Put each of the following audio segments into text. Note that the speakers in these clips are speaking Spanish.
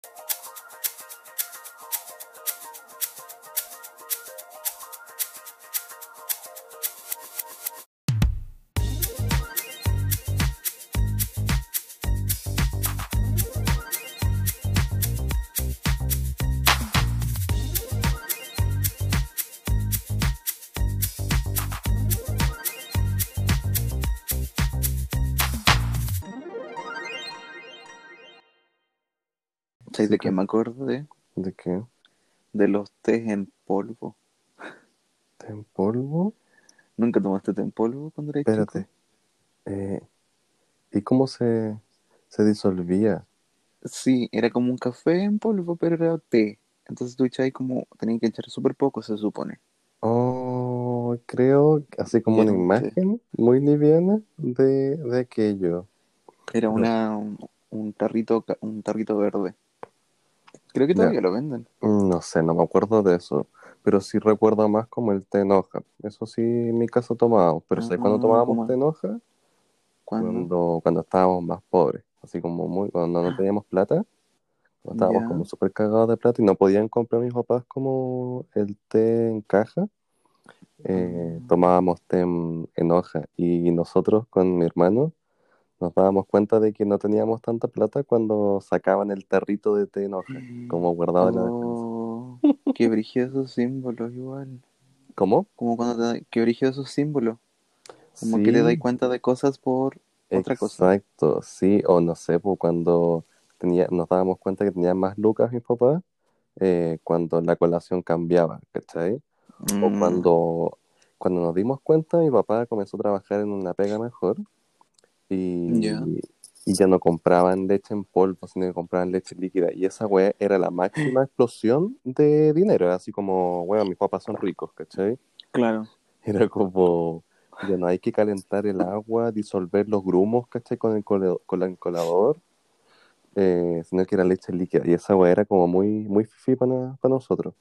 ¿Sabes de qué me acordé? ¿De qué? De los tés en polvo. ¿Té en polvo? ¿Nunca tomaste té en polvo cuando eras Espérate. chico? Eh, ¿y cómo se, se disolvía? Sí, era como un café en polvo, pero era té. Entonces tú echabas como, tenías que echar súper poco, se supone. Oh, creo, así como Era una té. imagen muy liviana de, de aquello. Era una, un, un tarrito, un tarrito verde. Creo que Ya. todavía lo venden. No sé, no me acuerdo de eso, pero sí recuerdo más como el té en hoja. Eso sí, en mi casa tomábamos, pero ¿sabes cuándo Ah, tomábamos ¿cómo? té en hoja? Cuando, cuando estábamos más pobres, así como muy, cuando no teníamos plata, cuando estábamos Ya. como súper cagados de plata y no podían comprar mis papás como el té en caja, eh, Ah. tomábamos té en, en hoja y nosotros con mi hermano nos dábamos cuenta de que no teníamos tanta plata cuando sacaban el tarrito de té en hoja, como guardado en la despensa. Oh, qué símbolos igual. ¿Cómo? Como cuando te qué brígido esos símbolos. Como que te das Sí, cuenta de cosas por otra cosa. exacto, sí, o no sé, pues cuando tenía, nos dábamos cuenta que tenían más lucas mis papás, eh, cuando la colación cambiaba, ¿cachai? O Mm, cuando, cuando nos dimos cuenta, mi papá comenzó a trabajar en una pega mejor y, Ya. y ya no compraban leche en polvo, sino que compraban leche líquida. Y esa weá era la máxima explosión de dinero, así como, weón, mis papás son ricos, ¿cachai? claro. Era como, ya no hay que calentar el agua, disolver los grumos, ¿cachai? Con el, con el colador, eh, sino que era leche líquida. Y esa weá era como muy, muy fifi para, para nosotros.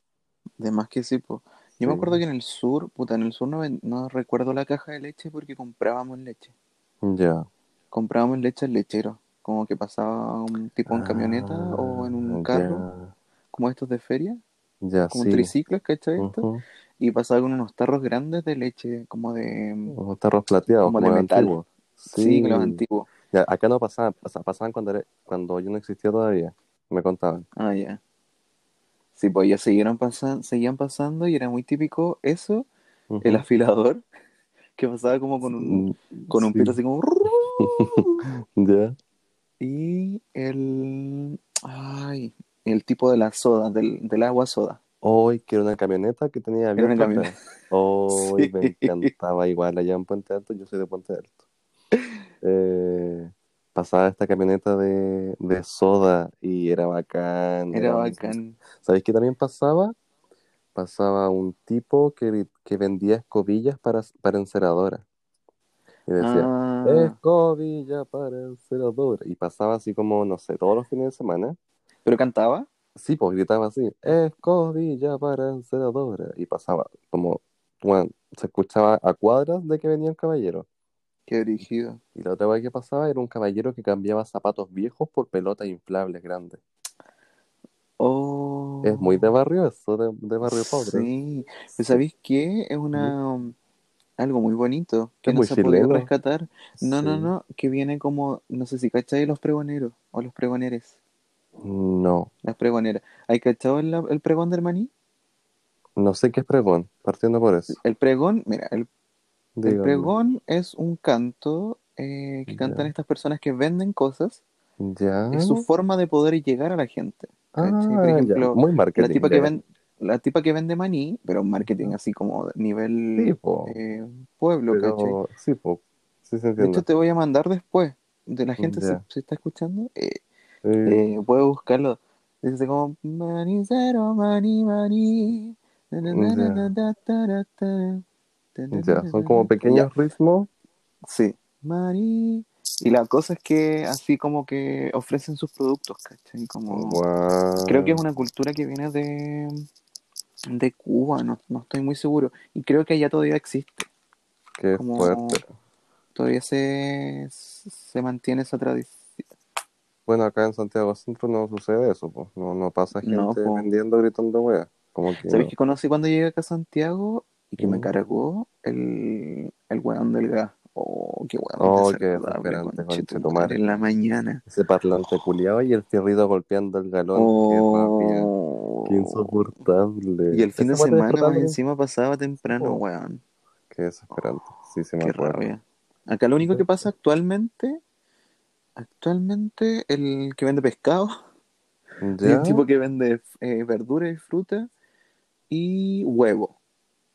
De más que sí, po. Yo me acuerdo que en el sur, puta, en el sur no, no recuerdo la caja de leche porque comprábamos leche. Ya. Comprábamos leche al lechero. Como que pasaba un tipo en camioneta o en un Ah, carro, como estos de feria, Ya, como sí. un triciclo, ¿cachai? Esto? Ujú. Y pasaba con unos tarros grandes de leche, como de, Unos tarros plateados, como de como metal. antiguos. Sí, los antiguos. Ya, acá no pasaban, pasaban cuando, era- cuando yo no existía todavía, me contaban. Ah, ya. Sí, pues ya siguieron pasan, seguían pasando y era muy típico eso, el afilador, que pasaba como con un, Mm, con un sí. pito así como... Ya. Y el... Ay, el tipo de la soda, del, del agua soda. Hoy que era una camioneta que tenía Era una abierto camioneta. Hoy Sí. me encantaba igual allá en Puente Alto, yo soy de Puente Alto. Eh, pasaba esta camioneta de, de soda y era bacán. Era era- bacán. ¿Sabéis qué también pasaba? Pasaba un tipo que, que vendía escobillas para, para enceradora. Y decía, Ah, escobilla para enceradora. Y pasaba así como, no sé, todos los fines de semana. ¿pero cantaba? Sí, pues gritaba así, escobilla para enceradora. Y pasaba como, bueno, se escuchaba a cuadras de que venía el caballero. Qué dirigido. Y la otra vez que pasaba era un caballero que cambiaba zapatos viejos por pelotas inflables grandes. Oh. Es muy de barrio eso, de, de barrio pobre. Sí. ¿Pero ¿Sabéis qué? Es una... algo muy bonito que Es no muy se ha podido rescatar. No, no, Sí. no, que viene como, no sé si cacháis los pregoneros o los pregoneres. No, Las pregoneras. ¿Hay cachado el, el pregón del maní? no sé qué es pregón, partiendo por eso. El pregón, mira, el, el pregón es un canto eh, que Ya. cantan estas personas que venden cosas. Ya. Es su forma de poder llegar a la gente. ¿Cachai? Ah, ya. Muy la marketing. tipa que la tipa que vende maní, pero marketing así como Sí, nivel po. eh, pueblo, ¿cachai? Pero, sí, po. Sí, se De hecho, te voy a mandar después. De la gente se, está escuchando. Eh, Eh, puedes buscarlo. Dice como manicero, maní, maní. Ya, son como pequeños ritmos. Sí. Maní. Y la cosa es que así como que ofrecen sus productos, ¿cachai? Como... Guau. Creo que es una cultura que viene de, de Cuba, no, no estoy muy seguro. Y creo que allá todavía existe. Qué como- fuerte. Todavía se, se mantiene esa tradición. Bueno, acá en Santiago Centro no sucede eso, pues. No, no pasa gente No, vendiendo, gritando. Como que ¿Sabes no. qué conocí cuando llegué acá a Santiago? Y que me Mm. cargó el, el weón del gas. Oh, qué weón Oh, qué desesperante, conchetumare. en la mañana. Ese parlante culiado y el fierrito golpeando el galón. Qué rabia. Oh. Qué insoportable. Y el fin de semana más encima pasaba temprano, Oh. weón. Qué desesperante. Sí, se me Qué rabia. Acá lo único que pasa actualmente, actualmente, el que vende pescado, ¿Ya? el tipo que vende eh, verduras y fruta y huevo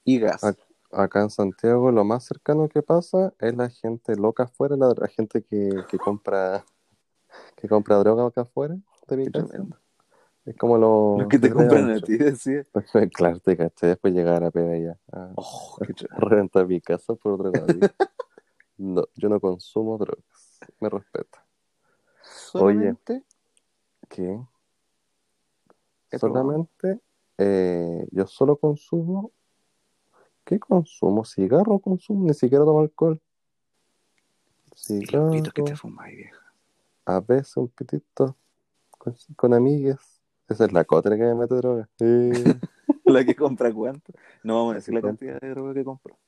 y gas. Ac- Acá en Santiago lo más cercano que pasa es la gente loca afuera, la, la gente que, que compra que compra droga acá afuera de mi Qué casa. Es como lo Los que te compran a ti, decía. Claro, te caché después llegar a peda ya a, Oh, qué a tremendo. reventar mi casa por drogadicto. No, yo no consumo drogas. Me respeta. Solamente ¿Qué? He Solamente eh, yo solo consumo. ¿Qué consumo? ¿Cigarro consumo? Ni siquiera tomo alcohol. y los pitos que te Cigarro. fumáis, vieja. A veces un pitito con, con amigues. Esa es la cotra que me mete droga. La que compra cuánto. No vamos a decir la cantidad de droga que compró.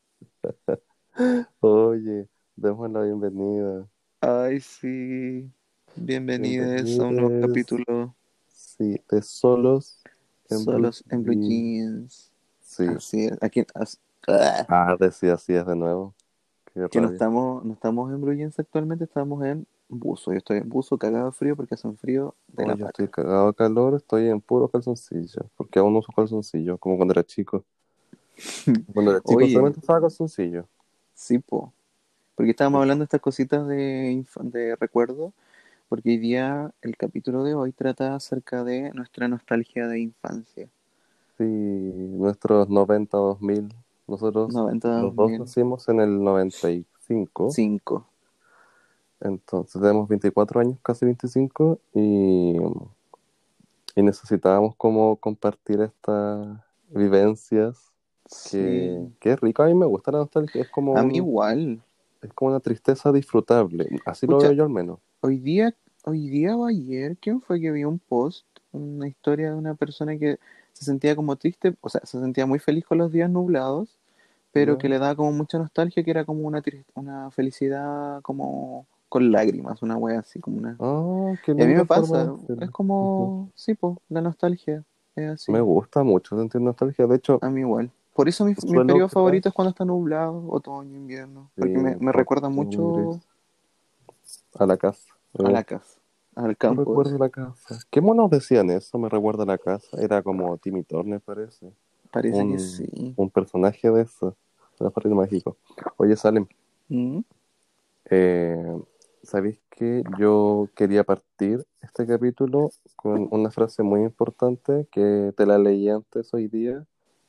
oye, demos la bienvenida. Ay, sí. Bienvenidos a un nuevo capítulo. Sí, de solos en Solos en Blue Jeans. Sí. Así es. Aquí, ah, decía así es de nuevo. Qué que no estamos, no estamos en Blue Jeans actualmente, estamos en buzo. Yo estoy en buzo cagado de frío porque hace un frío de la yo estoy cagado de calor, estoy en puro calzoncillo. Porque aún no uso calzoncillo, como cuando era chico. Cuando era chico Oye. solamente usaba calzoncillo. Sí, po. Porque estábamos Sí. hablando de estas cositas de, de recuerdo, porque hoy día el capítulo de hoy trata acerca de nuestra nostalgia de infancia. Sí, nuestros 90, 2000. Nosotros 90, los dos 2000. nacimos en el 95. 5. Entonces tenemos 24 años, casi 25, y, y necesitábamos como compartir estas vivencias. Que, Sí. que es rico, a mí me gusta la nostalgia, es como, A mí igual. es como una tristeza disfrutable, así lo veo yo al menos. Hoy día, hoy día o ayer, ¿quién fue que vio un post? Una historia de una persona que se sentía como triste, o sea, se sentía muy feliz con los días nublados, pero que le daba como mucha nostalgia, que era como una, una felicidad como con lágrimas, una wea así, como una... Ah, qué Y a mí me pasa, es como, sí, po, la nostalgia, es así, Me gusta mucho sentir nostalgia, de hecho, a mí igual. Por eso mi, mi periodo favorito es cuando está nublado, otoño, invierno, porque Sí, me, me recuerda mucho a la casa. a la casa, al Me campo. recuerda a la casa. ¿Qué monos decían eso? Me recuerda a la casa. Era como Timmy Turner, parece. Parece un- que sí. Un personaje de eso. De Padrinos Mágicos. Oye, Salem, ¿Mm? eh, ¿sabéis que yo quería partir este capítulo con una frase muy importante que te la leí antes hoy día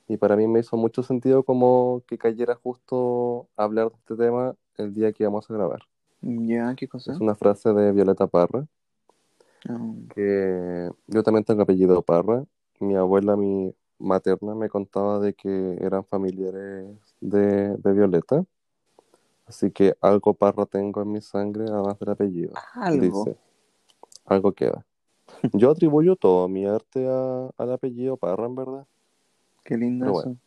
y para mí me hizo mucho sentido como que cayera justo hablar de este tema el día que íbamos a grabar. Ya, ¿qué cosa? Es una frase de Violeta Parra, Que yo también tengo apellido Parra. Mi abuela, mi materna, me contaba de que eran familiares de, de Violeta. Así que algo Parra tengo en mi sangre, además del apellido. algo. Dice, algo queda. Yo atribuyo todo mi arte a- al apellido Parra, en verdad. Qué lindo Pero eso. bueno.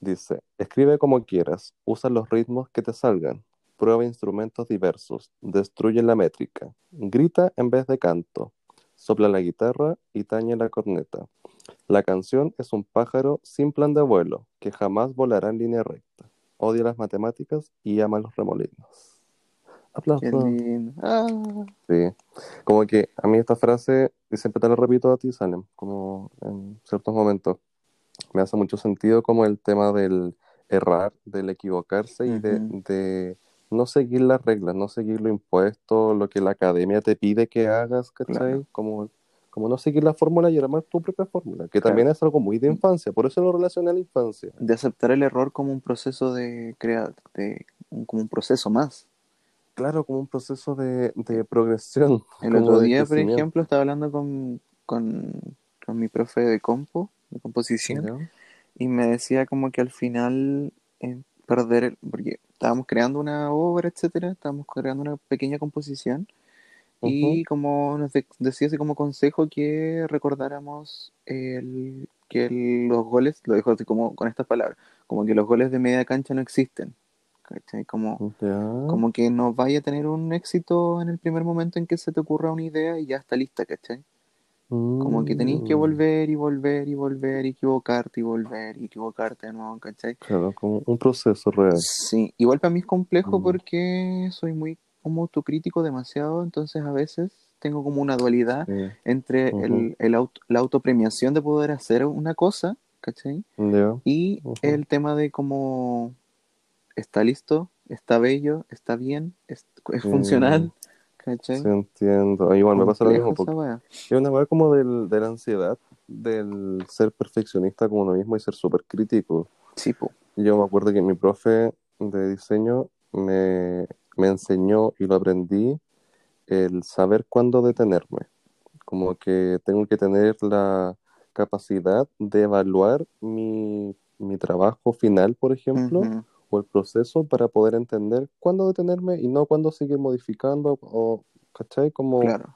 Dice, escribe como quieras, usa los ritmos que te salgan, prueba instrumentos diversos, destruye la métrica, grita en vez de canto, sopla la guitarra y tañe la corneta. La canción es un pájaro sin plan de vuelo, que jamás volará en línea recta. Odia las matemáticas y ama los remolinos. Aplausos. Ah, Sí, como que a mí esta frase, y siempre te la repito a ti, Salem, como en ciertos momentos, me hace mucho sentido como el tema del errar, del equivocarse y de no seguir las reglas, no seguir lo impuesto, lo que la academia te pide que hagas, ¿cachai? Claro. Como, como no seguir la fórmula y armar tu propia fórmula, que Claro. también es algo muy de infancia, por eso lo relacioné a la infancia. de aceptar el error como un proceso de crear, de, como un proceso más. Claro, como un proceso de, de progresión. El otro día, por ejemplo, estaba hablando con, con, con mi profe de compo, de composición, y me decía como que al final eh, perder, el- porque estábamos creando una obra, etcétera, estábamos creando una pequeña composición, y como nos de- decía así como consejo que recordáramos el, que el- los goles, lo dijo así como con estas palabras, como que los goles de media cancha no existen, ¿cachai? Como, como que no vaya a tener un éxito en el primer momento en que se te ocurra una idea y ya está lista, ¿cachai? Como que tenéis que Mm, volver y volver y volver y equivocarte y volver y equivocarte de nuevo, ¿cachai? Claro, como un proceso real. Sí, igual para mí es complejo Mm. porque soy muy como autocrítico demasiado, entonces a veces tengo como una dualidad Sí. entre Ujú. el, el auto- la autopremiación de poder hacer una cosa, ¿cachai? Y el tema de como está listo, está bello, está bien, es, es Sí. funcional, ¿cachai? Sí, entiendo. Igual me pasa lo mismo, porque es una weá como del, de la ansiedad, del ser perfeccionista con uno mismo y ser súper crítico. Sí, po. Yo me acuerdo que mi profe de diseño me, me enseñó y lo aprendí el saber cuándo detenerme. Como que tengo que tener la capacidad de evaluar mi, mi trabajo final, por ejemplo, Ujú, o el proceso para poder entender cuándo detenerme y no cuándo seguir modificando o, ¿cachai? Como, Claro,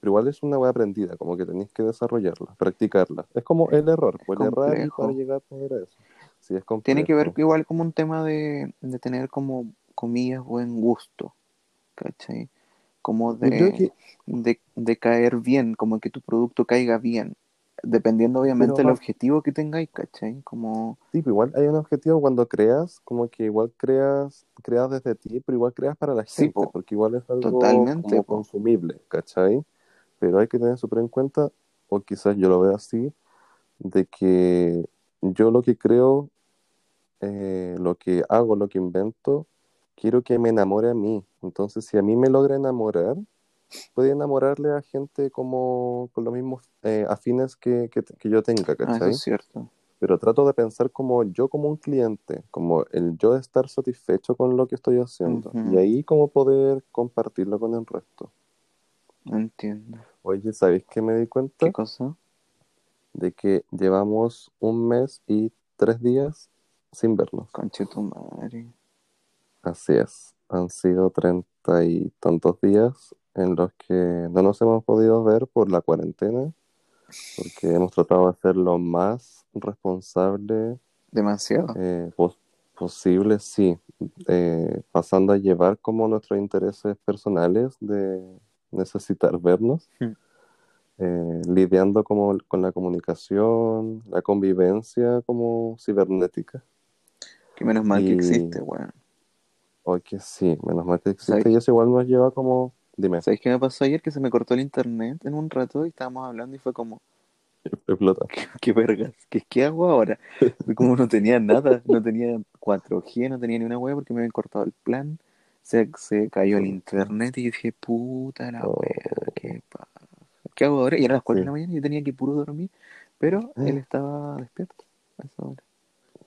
pero igual es una wea aprendida, como que tenéis que desarrollarla, practicarla. Es como el error, pues el errar para llegar a poder a eso. Sí, es. Tiene que ver igual como un tema de, de tener como, comillas, buen gusto, ¿cachai? Como de, que, de, de caer bien, como que tu producto caiga bien, dependiendo obviamente pero del objetivo que tengáis, ¿cachai? Como, sí, pues igual hay un objetivo cuando creas, como que igual creas, creas desde ti, pero igual creas para la sí, gente, po, porque igual es algo totalmente, como consumible, ¿cachai? Pero hay que tener súper en cuenta, o quizás yo lo veo así, de que yo lo que creo, eh, lo que hago, lo que invento, quiero que me enamore a mí. Entonces, si a mí me logra enamorar, puede enamorarle a gente como con los mismos eh, afines que, que, que yo tenga, Ah, eso ¿cachai? es cierto. Pero trato de pensar como yo como un cliente, como el yo estar satisfecho con lo que estoy haciendo. Y ahí como poder compartirlo con el resto. Entiendo. Oye, ¿sabéis qué me di ¿Qué cuenta? cosa? De que llevamos un mes y tres días sin vernos. Conche tu madre. Así es. Han sido treinta y tantos días en los que no nos hemos podido ver por la cuarentena, porque hemos tratado de ser lo más responsable Demasiado. eh, pos- posible, sí, eh, pasando a llevar como nuestros intereses personales de necesitar vernos, eh, lidiando como con la comunicación, la convivencia como cibernética. Que menos mal que existe, weón. hoy que sí, menos mal que existe ¿Sabes, y eso igual nos lleva como, dime, ¿Sabes qué me pasó ayer? Que se me cortó el internet en un rato y estábamos hablando y fue como, explota. ¿qué, qué vergas? ¿Qué, qué hago ahora? Como no tenía nada, no tenía 4G, no tenía ni una wea porque me habían cortado el plan. Se, se cayó el internet y dije, puta la wea, Oh, qué paja. ¿Qué hago ahora? Y eran las 4 de la mañana y yo tenía que puro dormir, pero él estaba despierto a esa hora.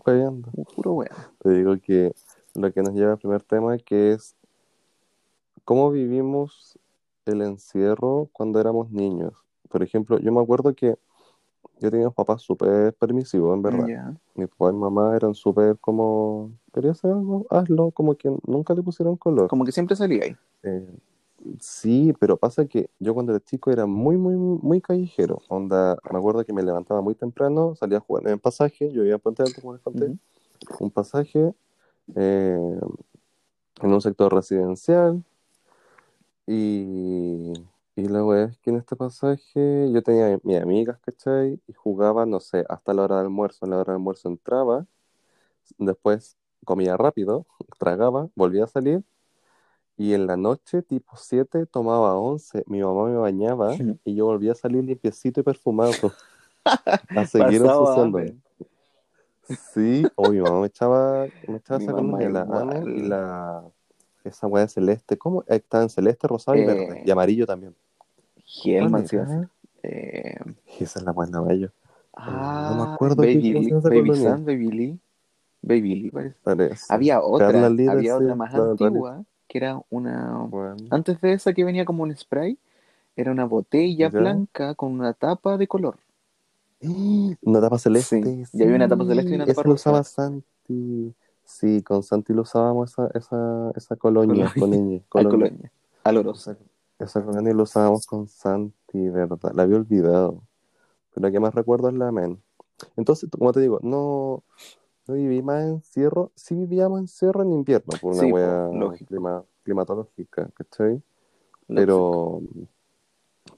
fallando. Puro wea. Te digo que lo que nos lleva al primer tema, que es cómo vivimos el encierro cuando éramos niños. Por ejemplo, yo me acuerdo que yo tenía unos papás súper permisivos, en verdad. Ya. Mi papá y mamá eran súper como, quería hacer algo, hazlo, como que nunca le pusieron color. Como que siempre salía ahí. Eh, sí, pero pasa que yo cuando era chico era muy, muy, muy callejero. Onda, me acuerdo que me levantaba muy temprano, salía a jugar en el pasaje, yo vivía en Puente Alto, como les conté, un pasaje eh, en un sector residencial y, y la wea es que en este pasaje yo tenía mis amigas, ¿cachai? Y jugaba, no sé, hasta la hora del almuerzo. En la hora del almuerzo entraba, después comía rápido, tragaba, volvía a salir y en la noche, tipo 7, tomaba 11. Mi mamá me bañaba y yo volvía a salir limpiecito y perfumado a seguir ensuciándome. Sí, o mi mamá me echaba, me echaba esa y la esa weá celeste. ¿Cómo? Eh, Está en celeste, rosado y verde. Y Eh, amarillo también. ¿Cuál Hellman se iba a hacer. era? Eh, Esa es la weá amarillo. Eh, no me ah, acuerdo qué Baby, Lee- esa Baby colonia. Baby Lee. Baby Lee parece. Parece. Había Carla otra, Lee había otra más claro, antigua, que era una... Bueno, Antes de esa que venía como un spray, era una botella ¿ya? blanca con una tapa de color. Una tapa Sí, celeste, y había una tapa celeste y sí. una tapa Esa lo usaba. Santi. Sí, con Santi lo usábamos esa, esa, esa colonia, Colonia, colonia, al colonia. colonia, al orosa. Esa, colonia lo usábamos con Santi, ¿verdad? La había olvidado. Pero la que más recuerdo es la men. Entonces, como te digo, no, no viví más en Cerro. Sí vivíamos en Cerro en invierno, por una Sí, wea clima- climatológica, ¿cachai? Pero,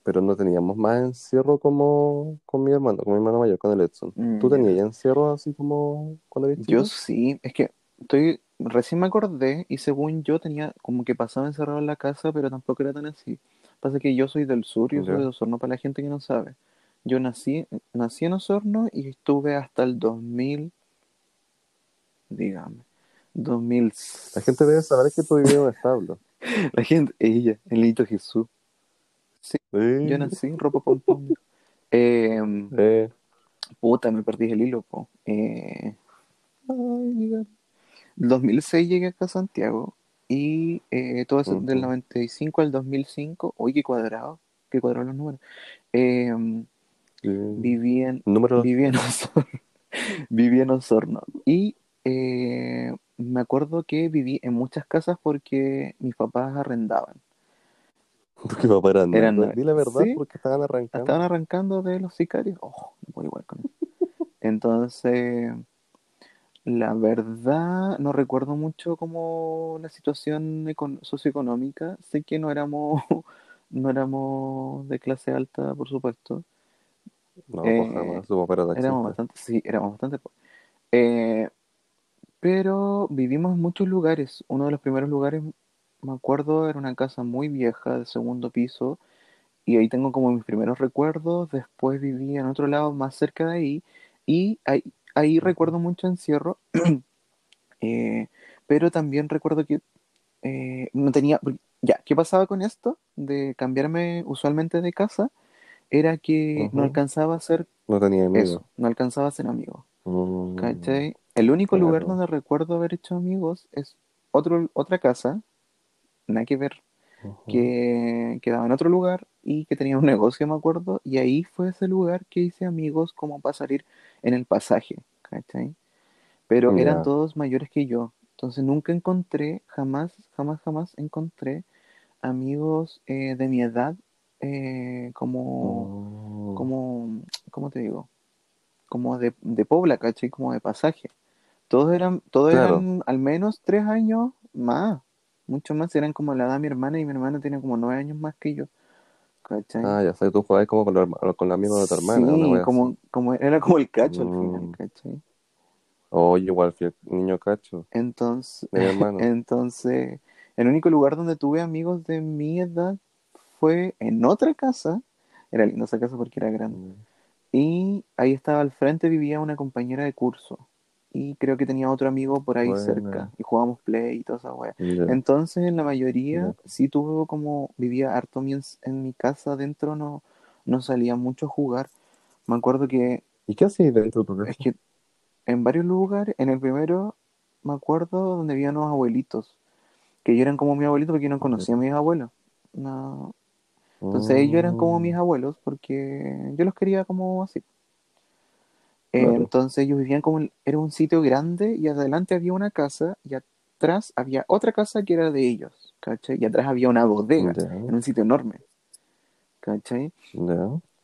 pero no teníamos más encierro como con mi hermano, con mi hermano mayor, con el Edson. Mm, ¿Tú tenías ya encierro así como cuando eres Yo sí, es que estoy, recién me acordé y según yo tenía como que pasaba encerrado en la casa, pero tampoco era tan así. Pasa que yo soy del sur, yo soy Ya. de Osorno para la gente que no sabe. Yo nací, nací en Osorno y estuve hasta el 2000, dígame, 2000. La gente debe saber que tú vivías en un establo. La gente, ella, el niño Jesús. Sí, yo nací, ropa pom pom. Eh, eh, puta, me perdí el hilo, po. Eh, ay. 2006 llegué acá a Santiago y eh, todo eso del Ujú. 95 al 2005, uy, qué cuadrado, qué cuadrado los números. Eh, viví en, número viví en Osorno, viví en Osorno y eh, me acuerdo que viví en muchas casas porque mis papás arrendaban. porque papá era nerd. Eran- Di la verdad, sí. porque estaban arrancando. Estaban arrancando de los sicarios. Oh, voy igual con eso. Entonces, la verdad, no recuerdo mucho como la situación econ- socioeconómica. Sé que no éramos, no éramos de clase alta, por supuesto. No, Eh, pues jamás, su papá era taxista. Éramos bastante, sí, éramos bastante Eh, pero vivimos en muchos lugares. Uno de los primeros lugares, me acuerdo, era una casa muy vieja, de segundo piso, y ahí tengo como mis primeros recuerdos. Después viví en otro lado más cerca de ahí, y ahí, ahí recuerdo mucho encierro. Eh, pero también recuerdo que eh, no tenía. Ya, ¿qué pasaba con esto de cambiarme usualmente de casa? Era que no alcanzaba a ser No tenía amigos. eso, no alcanzaba a ser amigo. Mm, ¿Cachai? El único claro. lugar donde recuerdo haber hecho amigos es otro, otra casa, nada que ver, que quedaba en otro lugar y que tenía un negocio, me acuerdo, y ahí fue ese lugar que hice amigos como para salir en el pasaje, ¿cachai? Pero eran todos mayores que yo, entonces nunca encontré, jamás, jamás, jamás encontré amigos eh, de mi edad eh, como, Mm. como, ¿cómo te digo? Como de, de Pobla, ¿cachai? Como de pasaje. Todos eran, todos Claro. eran al menos tres años más, mucho más, eran como la edad de mi hermana y mi hermana tiene como nueve años más que yo, ¿cachai? Ah, ya sé, tú jugabas como con herma- con los amigos de tu hermana, sí, como, como era como el cacho al Mm. final, ¿cachai? Oye, igual fui el niño cacho Entonces, de mi hermano. entonces, el único lugar donde tuve amigos de mi edad fue en otra casa, era linda esa casa porque era grande. Mm. Y ahí estaba al frente, vivía una compañera de curso. Y creo que tenía otro amigo por ahí cerca. Y jugábamos play y toda esa wea. Entonces, en la mayoría, Ya. sí tuve como, vivía harto mi- en mi casa adentro, no, no salía mucho a jugar. Me acuerdo que, ¿Y qué hacías dentro de es que en varios lugares, en el primero, me acuerdo donde había unos abuelitos, que ellos eran como mis abuelitos porque yo no conocía a mis abuelos. No. Entonces ellos eran como mis Mm, abuelos porque yo los quería como así. Eh, Claro. entonces ellos vivían como, era un sitio grande y adelante había una casa y atrás había otra casa que era de ellos, ¿cachai? Y atrás había una bodega Ya, en un sitio enorme, ¿cachai?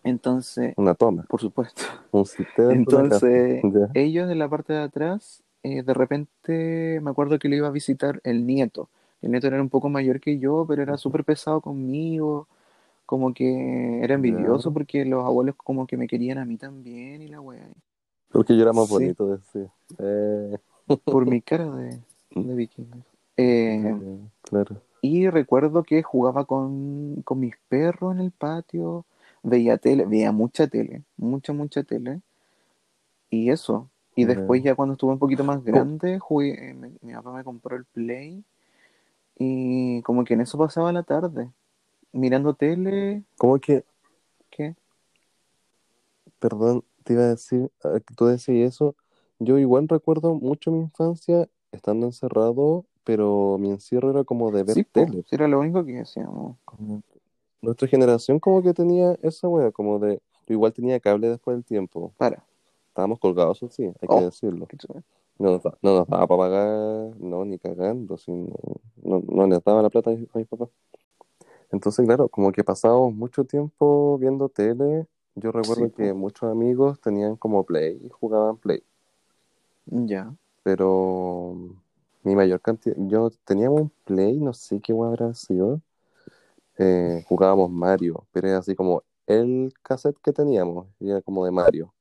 Entonces, Una toma. por supuesto. Un sitio de. Entonces, ellos en la parte de atrás, eh, de repente me acuerdo que le iba a visitar el nieto. El nieto era un poco mayor que yo, pero era súper pesado conmigo, como que era envidioso porque los abuelos como que me querían a mí también y la wea. Porque yo era más Sí. bonito, decía. Eh, Por mi cara de, de vikingo. Eh, claro. y recuerdo que jugaba con, con mis perros en el patio, veía tele, veía mucha tele, mucha, mucha tele. Y eso. Y después ya cuando estuve un poquito más grande, jugué, eh, me- mi papá me compró el Play y como que en eso pasaba la tarde, mirando tele, ¿Cómo que, ¿qué? perdón, te iba a decir, tú decías eso? Yo igual recuerdo mucho mi infancia estando encerrado, pero mi encierro era como de ver Sí, tele. era lo único que hacíamos. Como- Nuestra generación como que tenía esa wea, como de... Yo igual tenía cable después del tiempo. Para. Estábamos colgados, eso sí, hay que Oh. decirlo. No nos, da- no nos daba para pagar, no, ni cagando, si no, no, no les daba la plata a mis, a mis papás. Entonces, claro, como que pasábamos mucho tiempo viendo tele. Yo Sí, recuerdo que po. muchos amigos tenían como Play y jugaban Play. Ya. Pero mi mayor cantidad, yo teníamos un Play, no sé qué habrá sido. eh, jugábamos Mario, pero era así como el cassette que teníamos, y era como de Mario.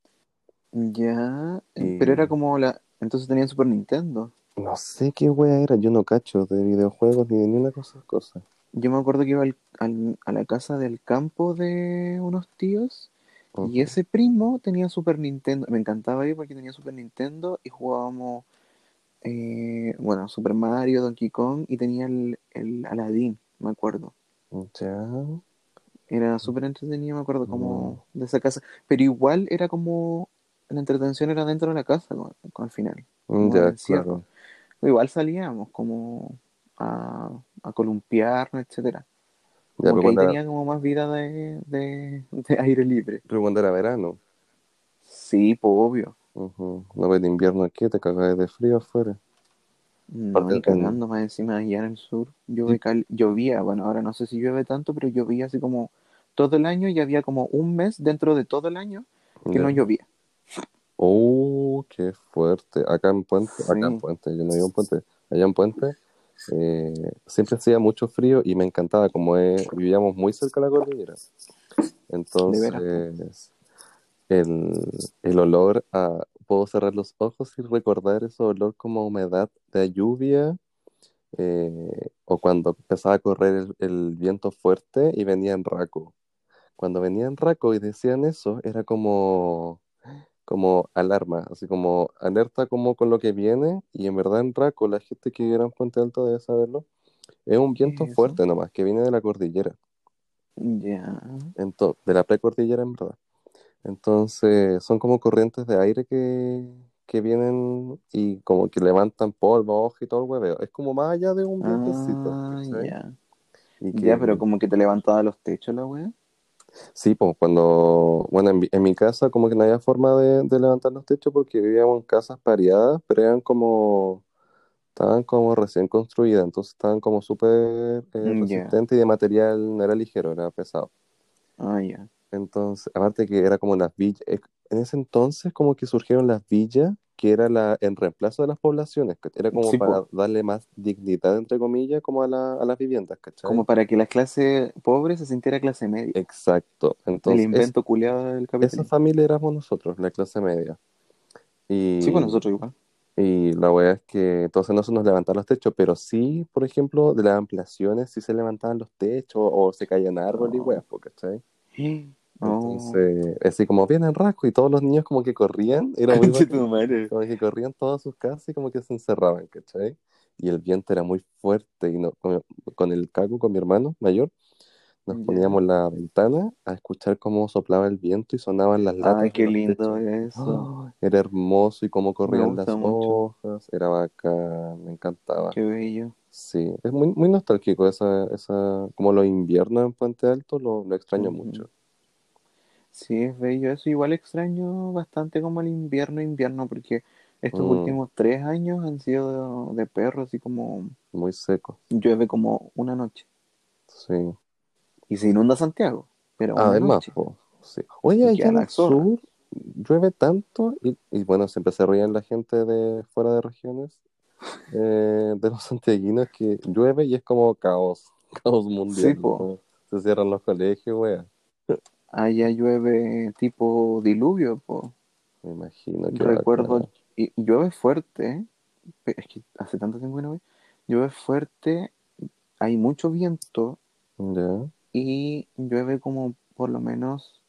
Ya. eh, Pero era como la. Entonces tenían Super Nintendo. no sé qué wea era, yo no cacho de videojuegos ni de ninguna cosa. cosa. Yo me acuerdo que iba al- al- a la casa del campo de unos tíos y ese primo tenía Super Nintendo. Me encantaba ir porque tenía Super Nintendo y jugábamos, eh, bueno, Super Mario, Donkey Kong y tenía el, el Aladdin, me acuerdo. Ya. Era súper entretenido, me acuerdo Mm, como de esa casa. Pero igual era como, la entretención era dentro de la casa con, con al final, mm, el ya, claro. Igual salíamos como a, a columpiarnos, etcétera. Ya, Como pero que ahí era, tenía como más vida de, de, de aire libre. pero cuando era verano. Sí, pues obvio. Ujú. No ves de invierno aquí, te cagas de frío afuera. No, en- cagando más encima allá en el sur. Llueve sí, llovía, bueno, ahora no sé si llueve tanto, pero llovía así como todo el año y había como un mes dentro de todo el año que no ya. llovía. Oh, qué fuerte. Acá en Puente, acá en Sí. Puente, yo no vivo en Puente, allá en Puente, eh, siempre hacía mucho frío y me encantaba, como vivíamos muy cerca de la cordillera. Po. Entonces, el, el olor a... Puedo cerrar los ojos y recordar ese olor como humedad de lluvia, eh, o cuando empezaba a correr el, el viento fuerte y venía en raco. Cuando venía en raco y decían eso, era como, como alarma, así como alerta como con lo que viene, y en verdad en raco, la gente que vive en Puente Alto debe saberlo, es un ¿Qué viento es fuerte nomás, que viene de la cordillera, Ya. ento- de la precordillera en verdad. Entonces, son como corrientes de aire que, que vienen y como que levantan polvo, hoja y todo el hueveo. Es como más allá de un vientecito, Ah, ya. Y Ya, pero como que te levantaba los techos la wea. Sí, pues cuando, bueno, en, mi- en mi casa como que no había forma de, de levantar los techos porque vivíamos en casas pareadas, pero eran como, estaban como recién construidas, entonces estaban como súper eh, Ya. resistentes y de material no era ligero, era pesado. Ah, ya. Entonces, aparte que era como las villas, en ese entonces como que surgieron las villas, que era la, en reemplazo de las poblaciones, que era como Sí, para po. darle más dignidad, entre comillas, como a, la- a las viviendas, Como ¿cachai? para que la clase pobre se sintiera clase media. Exacto. El Entonces, es, invento culiado del esa capitalismo. familia éramos nosotros, la clase media. Sí, pues Y, nosotros igual. y la verdad es que entonces no se nos levantaban los techos, pero sí, por ejemplo, de las ampliaciones sí se levantaban los techos o se caían árboles y Oh. weas, ¿cachai? Oh. Entonces, así como vienen rasco y todos los niños como que corrían, era muy bacán. Como que corrían todas sus casas y como que se encerraban, ¿cachai? Y el viento era muy fuerte y no, con, con el caco, con mi hermano mayor, nos Ya. poníamos la ventana a escuchar cómo soplaba el viento y sonaban las Ay, latas de qué lindo eso. ¡Oh! Era hermoso y cómo corrían las mucho. hojas, era bacán, me encantaba. Qué bello. Sí, es muy, muy nostálgico esa, esa, como los inviernos en Puente Alto, lo, lo extraño Ujú. mucho. Sí, es bello eso. Igual extraño bastante como el invierno, invierno, porque estos Mm, últimos tres años han sido de, de perro, así como muy seco, llueve como una noche. sí. Y se inunda Santiago, pero Además, po, sí. Oye, allá en el sur llueve tanto y, y bueno, siempre se ríen la gente de fuera de regiones, eh, de los santiaguinos, que llueve y es como caos, caos Sí, mundial. po. como se cierran los colegios, wea. Allá llueve tipo diluvio, po. Me imagino que Recuerdo, y llueve fuerte, ¿eh? es que hace tanto tiempo que no voy. Llueve fuerte, hay mucho viento Ya. y llueve como por lo menos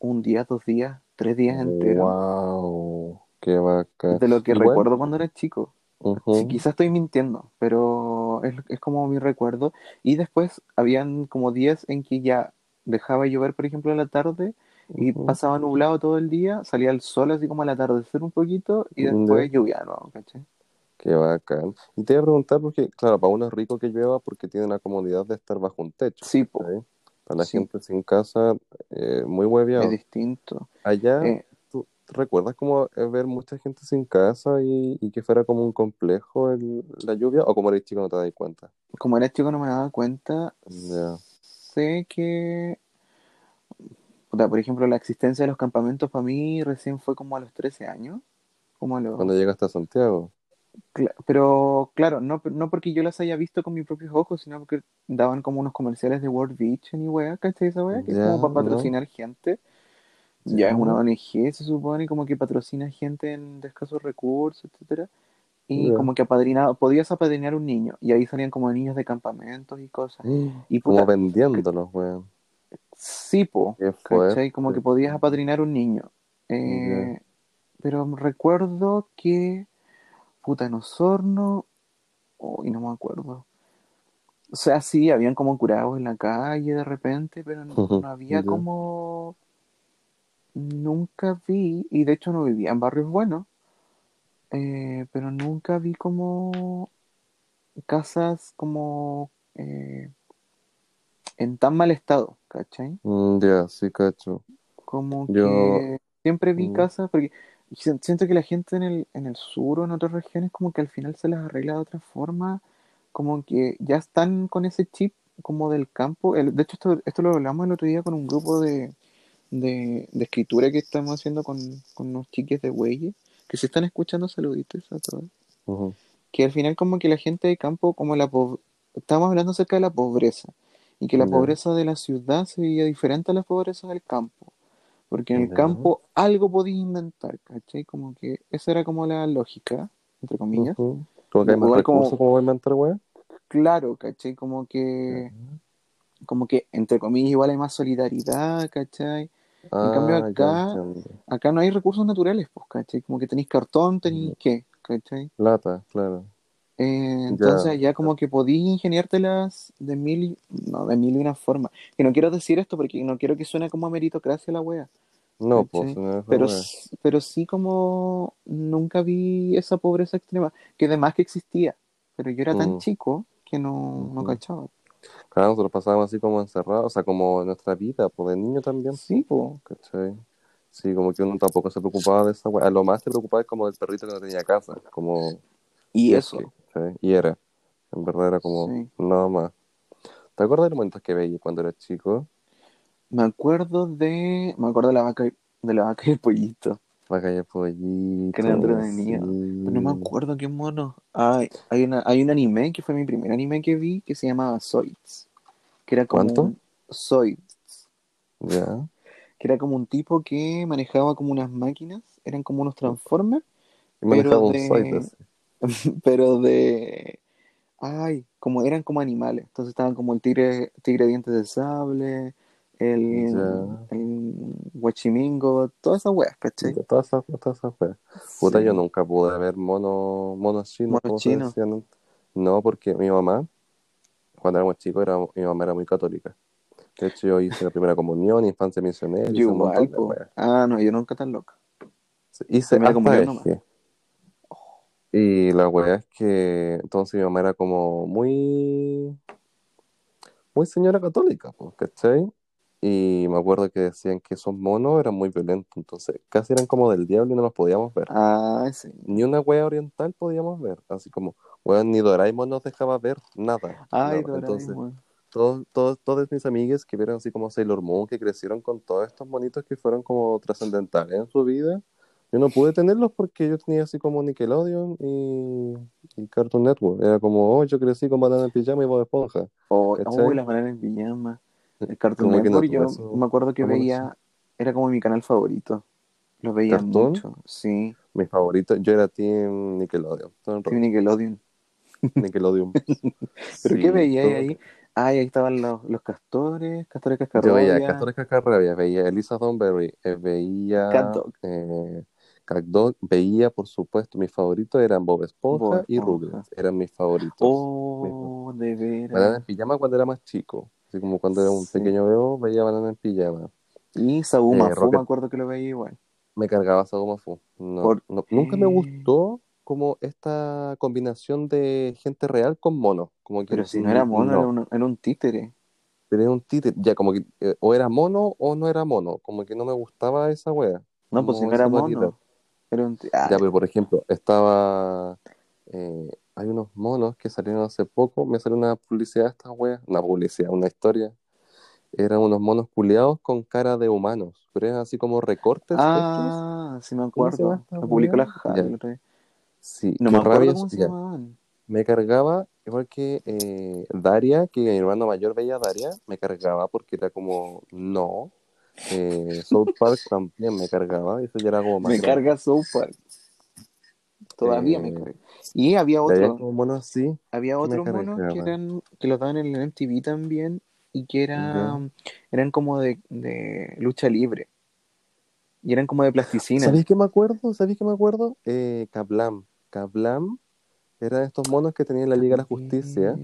un día, dos días, tres días enteros. Wow, qué bacán. De lo que Igual, recuerdo cuando era chico. Sí, ujú, quizás estoy mintiendo, pero es, es como mi recuerdo. Y después habían como días en que ya dejaba de llover, por ejemplo, a la tarde y pasaba nublado todo el día, salía el sol así como al atardecer un poquito y después lluvia de nuevo, ¿cachai? qué bacán. Y te iba a preguntar porque, claro, para uno es rico que llueva porque tiene la comodidad de estar bajo un techo, Sí, ¿cachai? Para la sí, gente sin casa, eh, muy es hueveado. distinto. Allá, Eh, ¿tú recuerdas como ver mucha gente sin casa y, y que fuera como un complejo el- la lluvia? ¿O como eres chico no te das cuenta? como era chico no me daba cuenta, Ya. Sé que, puta, por ejemplo, la existencia de los campamentos para mí recién fue como a los 13 años. Como a los... Cuando llegaste a Santiago. Cla- pero claro, no, no porque yo las haya visto con mis propios ojos, sino porque daban como unos comerciales de World Beach y weá, ¿cachai esa weá? Que es como para ¿no? patrocinar gente. Ya Ya. es una ONG, se supone, como que patrocina gente en de escasos recursos, etcétera. Y como que apadrinado, podías apadrinar un niño. Y ahí salían como niños de campamentos y cosas. Y Como vendiéndolos, weón. sí, po, ¿cachai? Como que podías apadrinar un niño. Eh, Pero recuerdo que, puta, en Osorno, y no me acuerdo. O sea, sí, habían como curados en la calle de repente, pero no, no había como... Nunca vi, y de hecho no vivía en barrios buenos, eh, pero nunca vi como casas como eh, en tan mal estado, ¿cachai? Mm, ya, sí, cacho. Como Yo- que siempre vi Mm. casas, porque si- siento que la gente en el, en el sur o en otras regiones como que al final se las arregla de otra forma, como que ya están con ese chip como del campo. El- de hecho, esto, esto lo hablamos el otro día con un grupo de, de, de escritura que estamos haciendo con, con unos chiques de Güeyes, que se están escuchando saluditos a todos. Que al final como que la gente de campo, como la po- estamos hablando acerca de la pobreza, y que la pobreza de la ciudad se veía diferente a la pobreza del campo. Porque en el campo algo podías inventar, ¿cachai? Como que esa era como la lógica, entre comillas. Como que hay más Igual como- inventar, weón. Claro, ¿cachai? Como que, como que, entre comillas, igual hay más solidaridad, ¿cachai? Ah, cambio ya acá-. Acá no hay recursos naturales, pues, ¿cachai? Como que tenéis cartón, tenéis qué, ¿cachai? Plata, claro. Eh, entonces Ya. como que podías ingeniártelas de mil y, no, de mil y una forma. Que no quiero decir esto porque no quiero que suene como a meritocracia la wea. No, pues, no Pero, pero sí como nunca vi esa pobreza extrema, que además que existía. Pero yo era tan Mm. chico que no, no cachaba. Claro, nosotros pasábamos así como encerrados, o sea, como en nuestra vida, pues de niño también, Sí, po. ¿cachai? Sí, como que uno tampoco se preocupaba de esa weá. Lo más te preocupaba es como del perrito que no tenía casa, como... Y eso. ¿cachai? Y era. En verdad era como Sí. nada más. ¿Te acuerdas de los momentos que veías cuando eras chico? Me acuerdo de. Me acuerdo de la vaca y, de la vaca y el pollito. Calle Pollito. Que entretenido. sí. Pero no me acuerdo qué mono. Ay, hay, una, hay un anime que fue mi primer anime que vi que se llamaba Zoids. Que era como ¿Cuánto? un- Zoids. Ya. Que era como un tipo que manejaba como unas máquinas. Eran como unos Transformers. Y manejaba un de- Zoid así. pero de. Ay, como eran como animales. Entonces estaban como el tigre, tigre dientes de sable, el, guachimingo, todas esas weas, ¿cachai? Todas esas, todas esas weas. Puta, Sí. yo nunca pude ver monos chinos, decían antes. No, porque mi mamá, cuando éramos chicos, era, mi mamá era muy católica. De hecho, yo hice la primera comunión, infancia misionera, Yo un igual. Ah, no, yo nunca tan loca. Hice Primera hasta comunión. Y la wea es que entonces mi mamá era como muy, muy señora católica, pues, ¿cachai? Y me acuerdo que decían que esos monos eran muy violentos, entonces casi eran como del diablo y no los podíamos ver. Ah, sí. Ni una wea oriental podíamos ver, así como, weón, ni Doraemon nos dejaba ver nada. Ay, nada. Entonces, todos, todos, todas mis amigas que vieron así como Sailor Moon, que crecieron con todos estos monitos que fueron como trascendentales en su vida, yo no pude tenerlos porque yo tenía así como Nickelodeon y, y Cartoon Network. Era como, oh, yo crecí con Banana en Pijama y Bob Esponja. Oh, oh, las bananas en pijama. El Cartoon Como no Network, yo eso- me acuerdo que ¿cómo veía, era como mi canal favorito. Lo veía mucho, sí. Mi favorito, yo era Team Nickelodeon. rato. Nickelodeon. Nickelodeon. ¿Pero Sí, qué veía todo- ahí? Ay, ahí estaban los, los castores, castores Yo cascarrabias. veía Castores Cascarrabias, veía Elisa Thornberry, eh, veía Catdog. eh, Catdog, veía, por supuesto, mis favoritos eran Bob Esponja Bob y. Rugrats, eran mis favoritos. Oh, de Banana veras. en pijama cuando era más chico, así como cuando era un Sí. pequeño bebé, veía Banana en pijama. Y Sabuma Eh, Fu, Rocket- me acuerdo que lo veía igual. Me cargaba Sagoma Fu. No, ¿Por no- nunca me gustó como esta combinación de gente real con mono. Como que Pero si no era mono, no. era, un, era un títere. Pero era un títere, ya como que eh, o era mono o no era mono, como que no me gustaba esa wea. No, pues si no era mono. Era un ah, Ya, pero por ejemplo, estaba. eh, hay unos monos que salieron hace poco. Me salió una publicidad de estas weas. Una publicidad, una historia. eran unos monos culeados con cara de humanos, pero eran así como recortes. Ah, sí me ¿Cómo se llama acuerdo. Lo publicó la día. Sí, No me acuerdo cómo se llamaban. Me cargaba, igual que eh, Daria, que mi hermano mayor veía a Daria, me cargaba porque era como, no. Eh, South Park también me cargaba, eso ya era como más Me carga South Park. Todavía me Eh, carga. Y había y había otro, como monos así había que otros monos que eran, que los daban en el MTV también, y que Ya. eran, eran como de, de lucha libre. Y eran como de plasticina. ¿Sabéis qué me acuerdo? ¿Sabéis qué me acuerdo? Eh, Kablam. Kablam eran estos monos que tenían la Liga de la Justicia,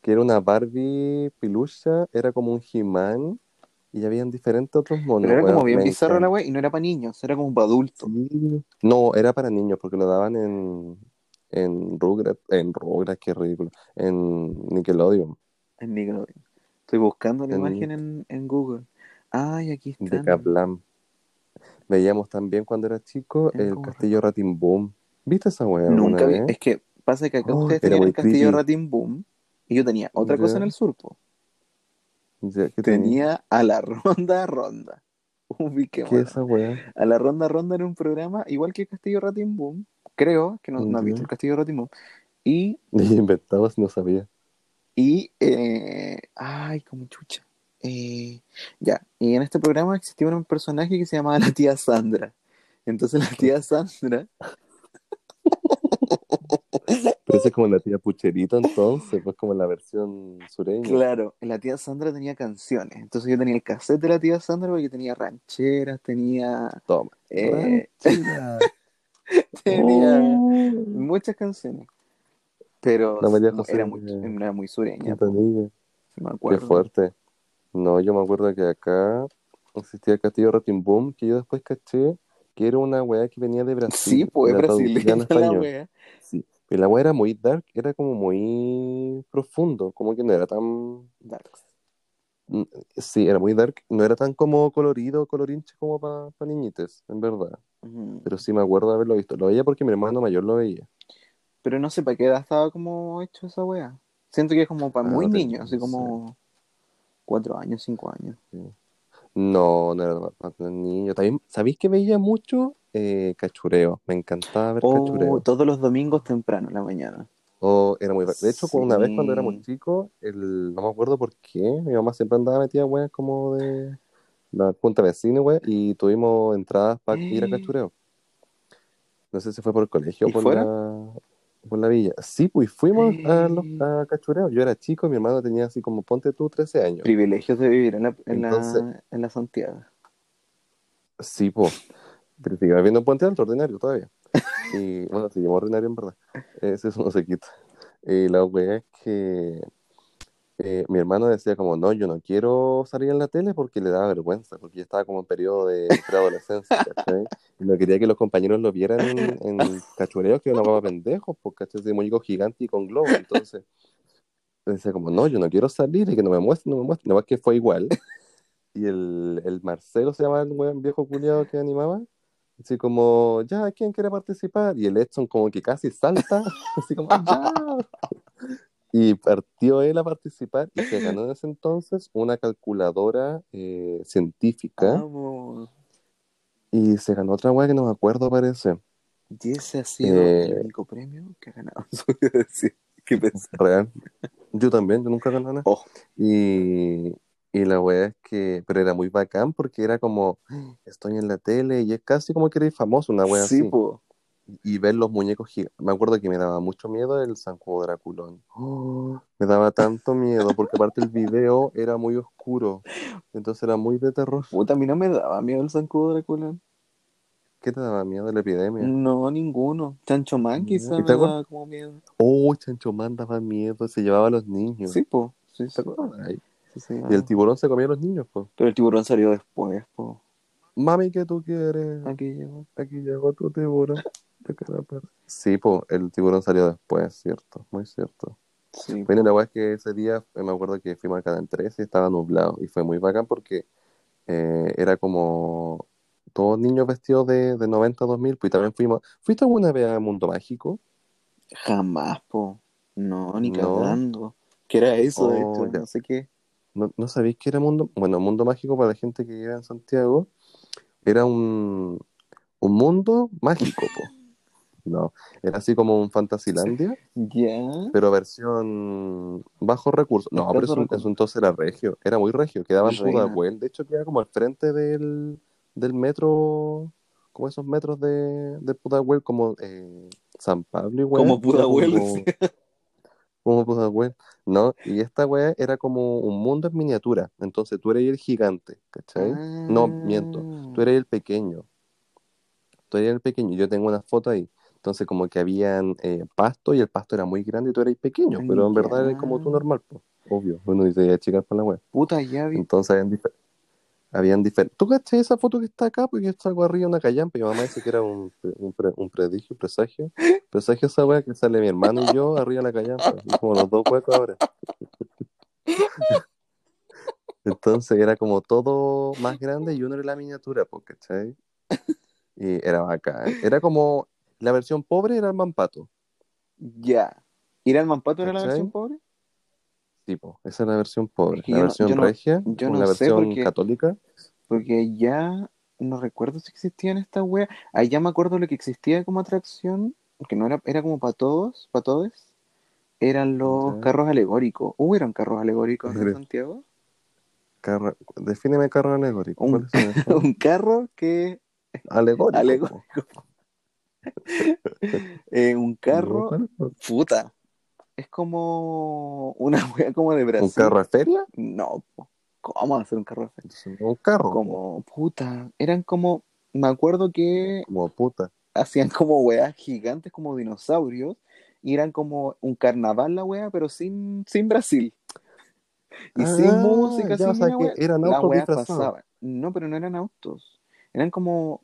que era una Barbie pilucha, era como un He-Man, y habían diferentes otros monos. Pero era como bien bizarro la wea, y no era para niños, era como para adultos. Sí. No, era para niños, porque lo daban en, en Rugrats, en Rugrats, qué ridículo, en Nickelodeon, En Nickelodeon. Estoy buscando la en imagen en, en Google. Ay, aquí de están. Kablam. Veíamos también cuando era chico En el Google. Castillo Ratimboom. ¿Viste esa alguna Nunca vi. vez? Es que pasa que acá Oh, ustedes tenían el castillo creepy. Ratim Boom y yo tenía otra cosa en el surpo. ¿Qué tenía? Tenía a la ronda ronda. Ubique, ¿Qué es esa wea? A la ronda ronda era un programa igual que el Castillo Ratim Boom. Creo que no, no Ya. visto el Castillo Ratim Boom. Y, Inventabas, no sabía. y eh, ay, como chucha. Eh, ya, y en este programa existía un personaje que se llamaba la tía Sandra. Entonces la tía Sandra Pero esa es como la tía Pucherito entonces, pues como la versión sureña. Claro, la tía Sandra tenía canciones. Entonces yo tenía el cassette de la tía Sandra porque tenía rancheras, tenía, Toma. eh, Ranchera. tenía Oh. muchas canciones. Pero María José era, muy, era muy sureña, si me Qué fuerte. No, yo me acuerdo que acá existía el Castillo Ratimbum, que yo después caché que era una weá que venía de Brasil. Sí, pues brasileña la. Sí. Pero la weá era muy dark, era como muy profundo, como que no era tan... Darks. Mm, Sí, era muy dark, no era tan como colorido, colorinche como para niñites, en verdad. Pero sí me acuerdo de haberlo visto. Lo veía porque mi hermano mayor lo veía. Pero no sé para qué edad estaba como hecho esa wea. Siento que es como para Ah, muy no te- niños, así como cuatro años, cinco años. No, no era para niños. También, ¿sabéis que veía mucho? Eh, cachureo. Me encantaba ver O cachureo. todos los domingos temprano en la mañana. Oh, era muy... De hecho, una vez cuando Sí. éramos chicos, el... no me acuerdo por qué, mi mamá siempre andaba metida, weas, como de la junta de vecinos, wea, y tuvimos entradas para ir a cachureo. No sé si fue por el colegio o ¿Y por fuera? la, por la villa. Sí, pues fuimos a, los, a cachureo. Yo era chico, mi hermano tenía así como, ponte tú, 13 años. Privilegios de vivir en la, en Entonces- la, en la Santiago. Sí, pues. Pero sigue habiendo un puente alto, ordinario todavía. Y bueno, seguimos ordinario en verdad. Ese eso no se quita. Y la wea es que eh, mi hermano decía como, no, yo no quiero salir en la tele porque le daba vergüenza, porque yo estaba como en periodo de preadolescencia, ¿cachai? Y no quería que los compañeros lo vieran en, en cachureos, que una guapa pendejos, porque ¿cachai? Ese muñeco gigante y con globo. Entonces, decía como, no, yo no quiero salir y que no me muestren, no me muestren. No es que fue igual. Y el, el Marcelo se llama el viejo culiado que animaba. Así como, ya, ¿quién quiere participar? Y el Edson como que casi salta, así como, ya. Y partió él a participar y se ganó en ese entonces una calculadora eh, científica Vamos. y se ganó otra weá que no me acuerdo, parece. Y ese ha sido Eh, el único premio que ha ganado. ¿Qué? Real. Yo también, yo nunca gané nada. Oh, Y, y la weá es que, pero era muy bacán porque era como, estoy en la tele y es casi como que eres famoso, una weá sí, así. po. Y ver los muñecos gigantes. Me acuerdo que me daba mucho miedo el San Juan Draculón. me daba tanto miedo porque aparte el video era muy oscuro. Entonces era muy de terror. Puta, a mí no me daba miedo el zancudo Drácula. ¿Qué te daba miedo de la epidemia? No, ninguno. Chancho Man ¿Y quizá me daba como miedo. Oh, Chancho Man daba miedo, se llevaba a los niños. Sí, po. Sí, ¿Te sí. acuerdas? Ay, Sí, sí, Y el ah. tiburón se comía a los niños, pues. Pero el tiburón salió después, po. Mami, ¿qué tú quieres? Aquí llegó. Aquí llegó tu tiburón. Sí, pues, el tiburón salió después, cierto, muy cierto. Sí, Bueno, la weá es que ese día eh, me acuerdo que fuimos al Canal 13 y estaba nublado. Y fue muy bacán porque eh, era como todos niños vestidos de, de 90 a 2000. Pues y también fuimos. ¿Fuiste alguna vez a Mundo Mágico? Jamás, po. No, ni No. cagando. ¿Qué era eso, de Oh, hecho? ya. No sé qué. ¿No, no sabéis que era mundo? Bueno, mundo mágico para la gente que vive en Santiago. Era un, un mundo mágico, po. No, era así como un Fantasilandia, Ya. pero versión bajo recursos. No, pero eso, entonces era regio, era muy regio, quedaba en. Pudahuel, de hecho queda como al frente del, del metro, como esos metros de, de Pudahuel, como eh, San Pablo y weá, Como Pudahuel, como- sí. como Pudahuel, ¿no? Y esta weá era como un mundo en miniatura, entonces tú eres el gigante, ¿cachai? No, miento, Ah. tú eres el pequeño. Tú eres el pequeño. Yo tengo una foto ahí. Entonces, como que habían eh, pasto y el pasto era muy grande y tú eres pequeño, pero en verdad eres como tú normal, pues. Obvio. Uno dice, ya chicas para la web. Puta, ya vi. Entonces, habían, difer- habían diferentes. ¿Tú cachai esa foto que está acá? Porque yo salgo arriba de una callampa mi mamá dice que era un, un, pre- un predigio, un presagio. Presagio esa wea que sale mi hermano y yo arriba de la callampa. Y como los dos huecos ahora. Entonces era como todo más grande y uno era la miniatura, pues, ¿cachai? Y era bacán. Era como la versión pobre era el mampato. Ya. ¿Ir al Mampato era la versión pobre? Tipo, esa es la versión pobre. Es que la yo no- versión yo no- regia, yo no sé versión porque- católica. Porque ya no recuerdo si existían estas weas. Ahí ya me acuerdo lo que existía como atracción, que no era, era como para todos, para todos. Eran los carros alegóricos. ¿Hubieron carros alegóricos en. Santiago? Carro, defíneme carro alegórico. Un- carro que. Alegórico. Alegórico. eh, un carro. Puta. Es como una wea como de Brasil. ¿Un carro de feria? No. ¿cómo hacer un carro? Entonces, no, un carro. Como, puta. Eran como. Me acuerdo que Como puta. hacían como weas gigantes como dinosaurios y eran como un carnaval la wea, pero sin, sin Brasil. Y sin Ah, música, sin o sea una que wea. eran autos pasaban. No, pero no eran autos. Eran como.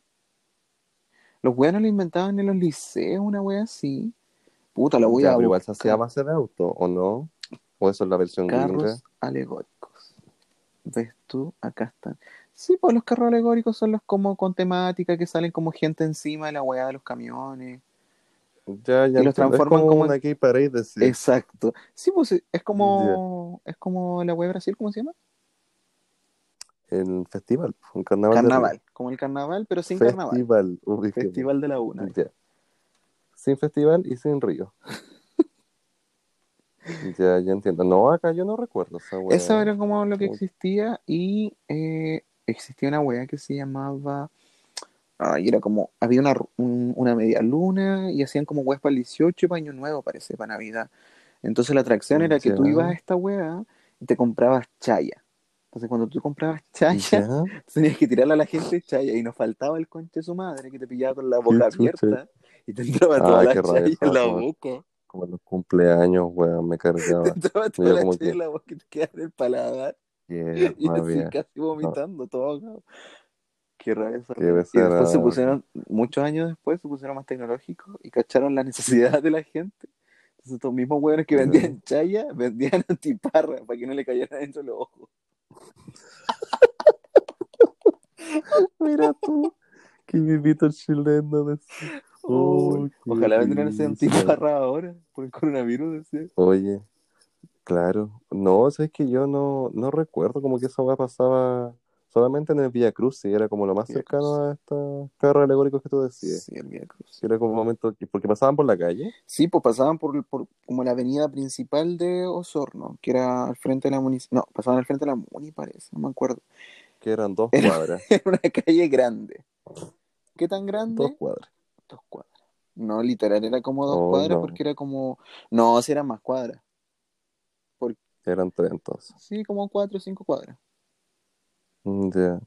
Los weas no lo inventaban en los liceos, una wea así. Puta, la voy Ya, a pero igual se hacía a base de auto, ¿o no? ¿O eso es la versión gringa? Carros alegóricos. ¿Ves tú? Acá están. Sí, pues los carros alegóricos son los como con temática que salen como gente encima de la weá de los camiones. Ya, ya. Y los transforman es como, como en- una gay parade sí. Exacto. Sí, pues es como es como la weá de Brasil, ¿cómo se llama? El festival, un carnaval. de Carnaval, como el carnaval, pero sin carnaval. Festival. uy, qué- Festival de la una. Sin festival y sin río. ya, ya entiendo. No, acá yo no recuerdo esa wea. Eso era como lo que existía y eh, existía una weá que se llamaba Ay, era como, había una, un- una media luna y hacían como weas para el 18 y para Año Nuevo, parece, para Navidad. Entonces la atracción era que tú Ya. ibas a esta wea y te comprabas chaya. Entonces cuando tú comprabas chaya, Ya. tenías que tirarle a la gente chaya y nos faltaba el conche de su madre que te pillaba con la boca abierta y te entraba toda la qué rabia en la boca. Como en los cumpleaños, weón, me cargaba. Te entraba toda la chaya que- en la boca y te quedaba en el paladar Qué y así casi vomitando todo. cabrón. Qué rabia esa Qué. Y después se pusieron, muchos años después, se pusieron más tecnológicos y cacharon la necesidad de la gente. Entonces estos mismos hueones que vendían chaya, vendían antiparra para que no le cayeran dentro los ojos. Mira tú, que vivito el chileno Oh, Ojalá vendieran ese risa. antiparra ahora por el coronavirus. Oye, claro. No, o sea, es que yo no, no recuerdo como que esa weá pasaba solamente en el Vía Cruz, sí, era como lo más cercano Cruz. a estos carros alegóricos que tú decías. Sí, el Vía Cruz. Era como un momento, que- porque pasaban por la calle. Sí, pues pasaban por, por como la avenida principal de Osorno, que era al frente de la municipalidad. No, pasaban al frente de la muni, parece, no me acuerdo. que eran dos Era- cuadras. Era una calle grande. ¿Qué tan grande? Dos cuadras. Dos cuadras. No, literal, era como dos Oh, cuadras no. porque era como. No, si eran más cuadras. Eran tres entonces. Sí, como cuatro o cinco cuadras. Mm, Ya.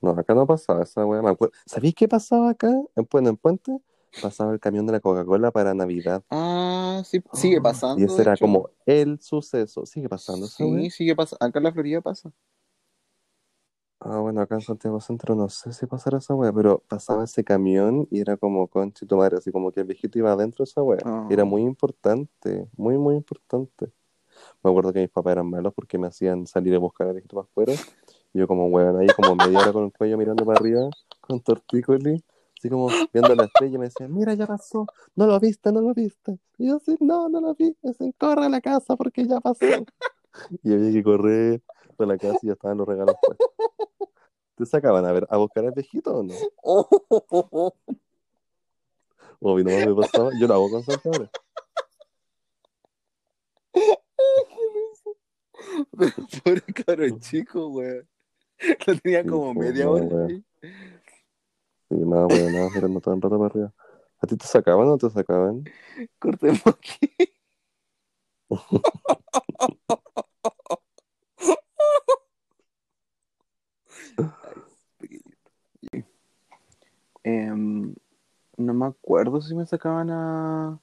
No, acá no pasaba esa weá. Me acuerdo. ¿Sabéis qué pasaba acá? En, Puente- en Puente pasaba el camión de la Coca-Cola para Navidad. Ah, sí, sigue pasando. Y ese era hecho. como el suceso. ¿Sigue pasando? Sí, sigue pasando. Acá en la Florida pasa. Ah, bueno, acá en Santiago Centro no sé si pasará esa weá, pero pasaba ese camión y era como concha y tu madre, así como que el viejito iba adentro de esa weá. Ah. Era muy importante, muy, muy importante. Me acuerdo que mis papás eran malos porque me hacían salir a buscar al viejito para afuera. Y yo como weón ahí como media hora con el cuello mirando para arriba, con tortícoli, así como viendo la estrella y me decían, mira, ya pasó, no lo viste, no lo viste. Y yo así, no, no lo vi, me dicen, corre a la casa porque ya pasó. Y había que correr, de la casa y ya estaban los regalos puestos. ¿Te sacaban a ver, a buscar al viejito o no? O mí nomás me pasaba, yo lo hago con Santi ahora. Pero pobre cabrón chico, weón. Lo tenía Sí, como pues, media no, hora weón. Sí, nada, weón, nada, mirando todo el rato para arriba. ¿A ti te sacaban o no te sacaban? Cortemos aquí. Em, no me acuerdo si me sacaban a,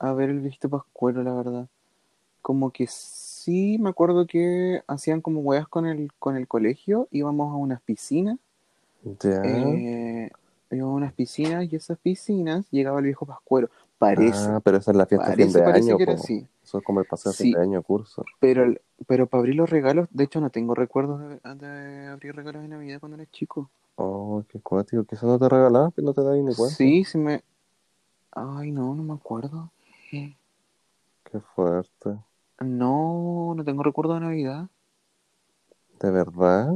a ver el viejito pascuero, la verdad. Como que sí, me acuerdo que hacían como weas con el, con el colegio, íbamos a unas piscinas, Ya. eh, íbamos a unas piscinas y esas piscinas llegaba el viejo pascuero. Parece, Ah, pero esa es la fiesta de fin parece, de parece año, que era po. así. Eso es como el paseo de fin de año curso. Pero, pero para abrir los regalos, de hecho no tengo recuerdos de, de abrir regalos de Navidad cuando era chico. Oh, qué cuático, que eso no te regalaban, que no te das ni cuenta. Sí, sí me... Ay, no, no me acuerdo. Qué fuerte. No, no tengo recuerdo de Navidad. ¿De verdad?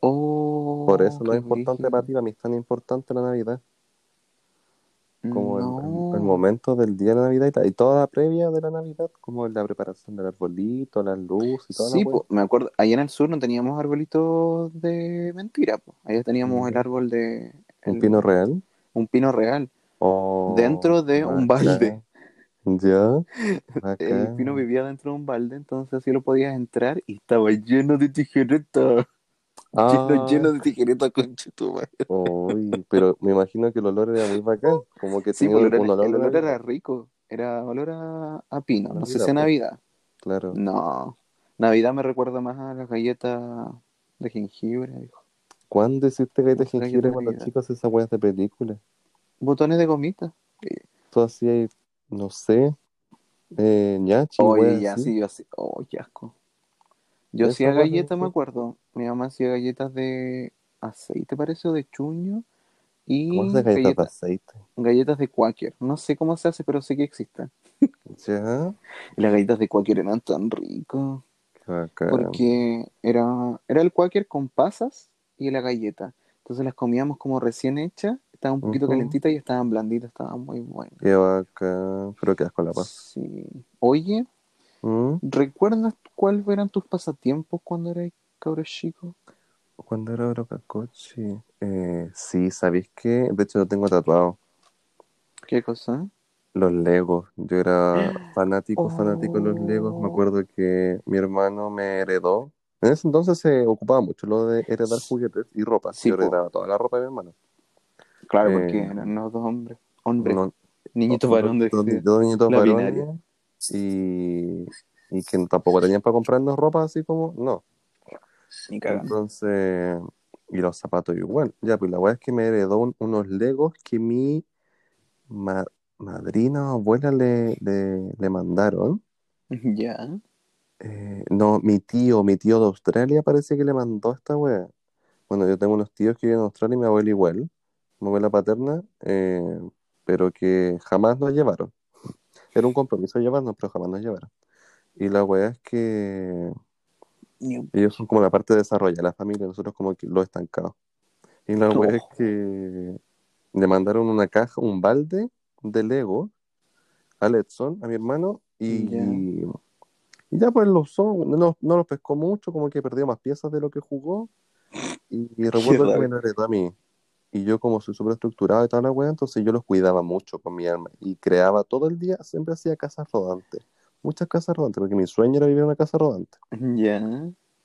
Oh, Por eso no es importante para ti, para mí es tan importante la Navidad. Como el- No. El, el momento del día de la Navidad y, toda la previa de la Navidad, como la preparación del arbolito, las luces y toda Sí, po, me acuerdo, allá en el sur no teníamos arbolitos de mentira, pues. Allá teníamos el Mm. árbol de... ¿Un pino real? Un pino real, Oh, dentro de un balde. Ya. El pino vivía dentro de un balde, entonces así lo podías entrar y estaba lleno de tijeretas. Lleno, Ah, lleno de tu madre. uy, pero me imagino que el olor era muy bacán. Como que Sí, tenía pues, el olor, un olor el olor era rico. Era olor a, a pino. No sé si. Navidad. Claro. No. Navidad me recuerda más a las galletas de jengibre, hijo. ¿Cuándo hiciste galletas de jengibre de cuando chicos esas weas de película? Botones de gomita. Tú hacías, no sé, eh, ñachi, Oye, ya, sí, yo así. Oh, qué asco. Yo hacía galletas, me acuerdo. Mi mamá hacía galletas de aceite, parece, o de chuño. Y ¿Cómo galletas de aceite? galletas de Quaker. No sé cómo se hace, pero sé que existen. Ya, Y las galletas de Quaker eran tan ricas. bacán. Porque era, era el Quaker con pasas y la galleta. Entonces las comíamos como recién hechas. Estaban un poquito Ujú. calentitas y estaban blanditas. Estaban muy buenas. Qué. Pero quedas con la paz. Sí. Oye, ¿Mm? ¿recuerdas cuáles eran tus pasatiempos cuando eras cabro chico? Cuando era Orocacochi. Eh, sí, ¿sabéis qué? De hecho, lo tengo tatuado. ¿Qué cosa? Los Legos. Yo era fanático, fanático de los Legos. Me acuerdo que mi hermano me heredó. En ese entonces se ocupaba mucho lo de heredar juguetes y ropa. Sí, Yo heredaba toda la ropa de mi hermano. Claro, Eh, porque eran los dos hombres. Hombres. Uno- Niñitos dos- varones. dos, niñitos varones. Y, y que tampoco tenían para comprarnos ropa así como, no. Ni. Entonces, y los zapatos igual. Ya, pues la weá es que me heredó un- unos legos que mi ma- madrina o abuela le, le, le mandaron. Ya. Eh, no, mi tío, mi tío de Australia parece que le mandó esta weá. Bueno, yo tengo unos tíos que viven en Australia y mi abuela igual, mi abuela paterna, eh, pero que jamás nos llevaron. Era un compromiso llevarnos, pero jamás nos llevaron. Y la weá es que ellos son como la parte de la familia, nosotros como que los estancados. Y la Oh. weá es que le mandaron una caja, un balde de Lego a Letson, a mi hermano, y Ya. y ya pues lo usó, no, no lo pescó mucho, como que perdió más piezas de lo que jugó. Y, y recuerdo que me lo heredó a mí. Y yo como soy súper estructurado y toda la weá, entonces yo los cuidaba mucho con mi alma. Y creaba todo el día, siempre hacía casas rodantes. Muchas casas rodantes, porque mi sueño era vivir en una casa rodante. Ya.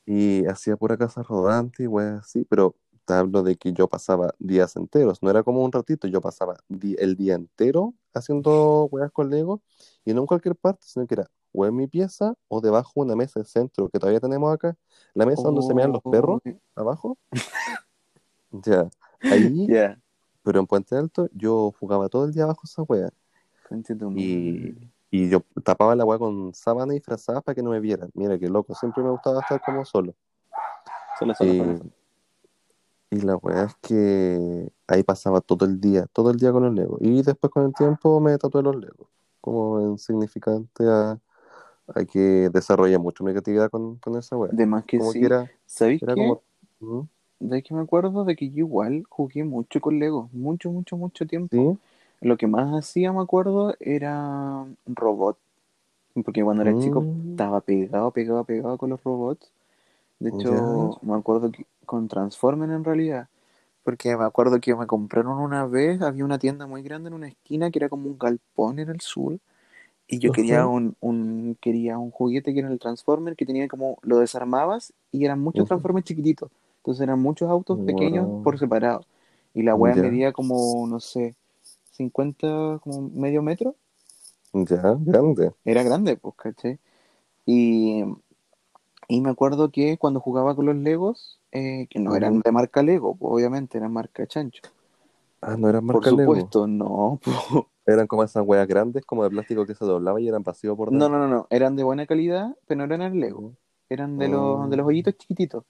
Y hacía pura casa rodante y weá así, pero te hablo de que yo pasaba días enteros, no era como un ratito, yo pasaba el día entero haciendo weas con Lego y no en cualquier parte, sino que era o en mi pieza o debajo de una mesa de centro que todavía tenemos acá, la mesa donde se mean los perros, Oh, abajo. Ya, ahí, Ya. pero en Puente Alto, yo jugaba todo el día abajo esa wea y, y yo tapaba la wea con sábana y disfrazadas para que no me vieran. Mira qué loco, siempre me gustaba estar como solo. Solo, solo, Y, solo, y la weá es que ahí pasaba todo el día, todo el día con los Legos. Y después con el tiempo me tatué los Legos, como en significante a, hay que desarrollar mucho mi creatividad con, con esa wea. De más que Como sí. que era, ¿Sabéis era qué? como. ¿Mm? De que me acuerdo de que yo igual jugué mucho con Lego, mucho, mucho, mucho tiempo. ¿Sí? Lo que más hacía, me acuerdo, era robot. Porque cuando era chico Mm, estaba pegado, pegado, pegado con los robots. De hecho, me acuerdo que con Transformers en realidad. Porque me acuerdo que me compraron una vez, había una tienda muy grande en una esquina que era como un galpón en el sur. Y yo quería un, un, quería un juguete que era el Transformer, que tenía como, lo desarmabas y eran muchos. Transformers chiquititos. Entonces eran muchos autos pequeños por separado. Y la Ya. medía como, no sé, 50, como medio metro. Ya, grande. Era grande, pues, ¿cachai? Y, y me acuerdo que cuando jugaba con los Legos, eh, que no eran de marca Lego, pues, obviamente, eran marca Chancho. Ah, no eran Por marca Lego. supuesto, no, pues. Eran como esas weas grandes, como de plástico que se doblaba y eran vacíos por No, dentro. no, no, no, eran de buena calidad, pero no eran Lego. Eran de los, de los hoyitos chiquititos,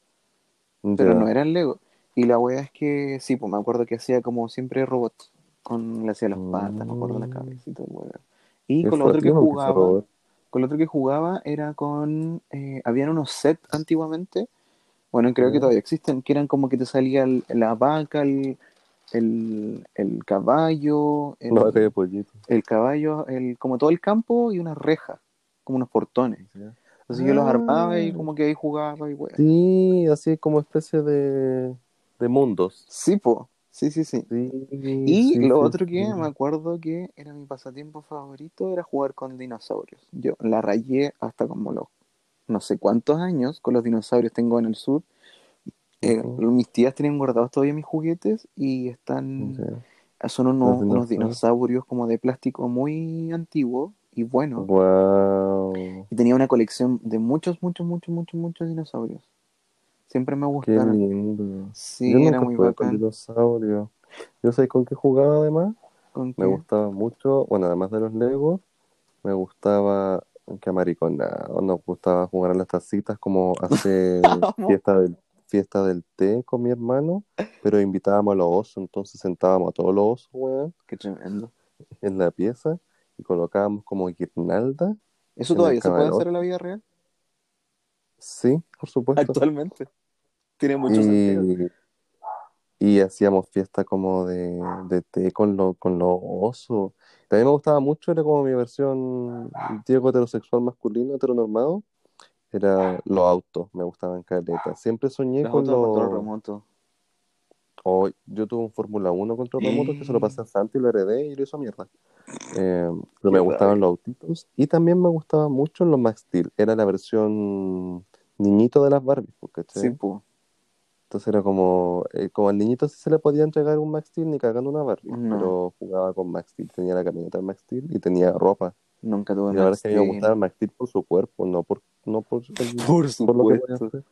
pero no eran Lego. Y la wea es que, sí, pues me acuerdo que hacía como siempre robots. Con, le hacía las patas, me acuerdo la Mm. cabeza y todo wea. Y con lo otro que jugaba, con lo otro que jugaba era con, eh, habían unos sets antiguamente, bueno, creo que todavía existen, que eran como que te salía el- la vaca, el, el, el caballo, el, acá hay pollito. el caballo, el, como todo el campo y unas rejas, como unos portones. Entonces yo los armaba y Ah. como que ahí jugaba y wea. Sí, así como especie de, de mundos. Sí, po. Sí, sí, sí. Sí, Y sí, lo sí, otro que sí. me acuerdo que era mi pasatiempo favorito era jugar con dinosaurios. Yo la rayé hasta como los no sé cuántos años con los dinosaurios tengo en el sur. Eh, mis tías tienen guardados todavía mis juguetes y están son unos, unos dinosaurios. dinosaurios como de plástico muy antiguo y bueno. Wow. Y tenía una colección de muchos, muchos, muchos, muchos, muchos dinosaurios. Siempre me Qué gustaron. lindo. Sí, Yo era muy bacán. dinosaurios. Yo sé con qué jugaba además. ¿Con Me qué? gustaba mucho, bueno, además de los Legos, me gustaba, que maricona, nos gustaba jugar a las tacitas como hacer fiesta del, fiesta del té con mi hermano, pero invitábamos a los osos, entonces sentábamos a todos los osos, weón, Qué tremendo. en la pieza y colocábamos como guirnalda. ¿Eso todavía se puede hacer en la vida real? Sí, por supuesto. Actualmente. Tiene mucho sentido. Y, y hacíamos fiesta como de, de té con, lo, con los osos. También me gustaba mucho, era como mi versión Diego heterosexual masculino, heteronormado. Era los autos, me gustaban caleta. Siempre soñé Las con otras control los... remoto. Oh, yo tuve un Fórmula 1 control remoto que se lo pasé a Santi y lo heredé y lo hizo mierda. Eh, pero me gustaban los autitos y también me gustaban mucho los Max Steel. Era la versión niñito de las Barbies, ¿cachai? Sí, pues. Entonces era como, eh, como al niñito sí se le podía entregar un Max Steel ni cagando una Barbie, No. pero jugaba con Max Steel, tenía la camioneta de Max Steel y tenía ropa. Nunca tuve Y la verdad Max es que me gustaba Max Steel por su cuerpo, no por, no por, el- Por por lo que hacer.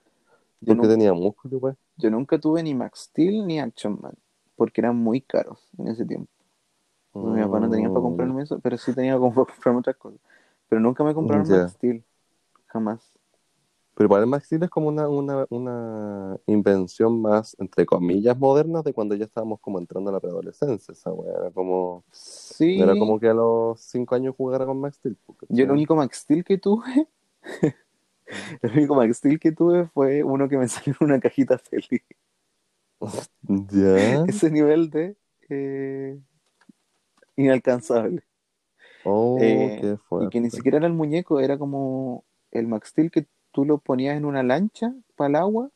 Porque tenía músculo, igual. yo nunca tuve ni Max Steel ni Action Man. Porque eran muy caros en ese tiempo. Entonces, Mi papá no tenía para comprarme eso, pero sí tenía como para comprarme otras cosas. Pero nunca me compraron. Max Steel. Jamás. Pero igual el Max Steel es como una, una, una invención más, entre comillas, moderna de cuando ya estábamos como entrando a la preadolescencia. Esa wea era como, Sí. era como que a los 5 años jugara con Max Steel. Yo el único Max Steel que tuve, el único Max Steel que tuve fue uno que me salió en una cajita feliz. Ya. Ese nivel de eh, inalcanzable. Oh, Eh, qué y fuerte. que ni siquiera era el muñeco, era como el Max Steel que tú lo ponías en una lancha para el agua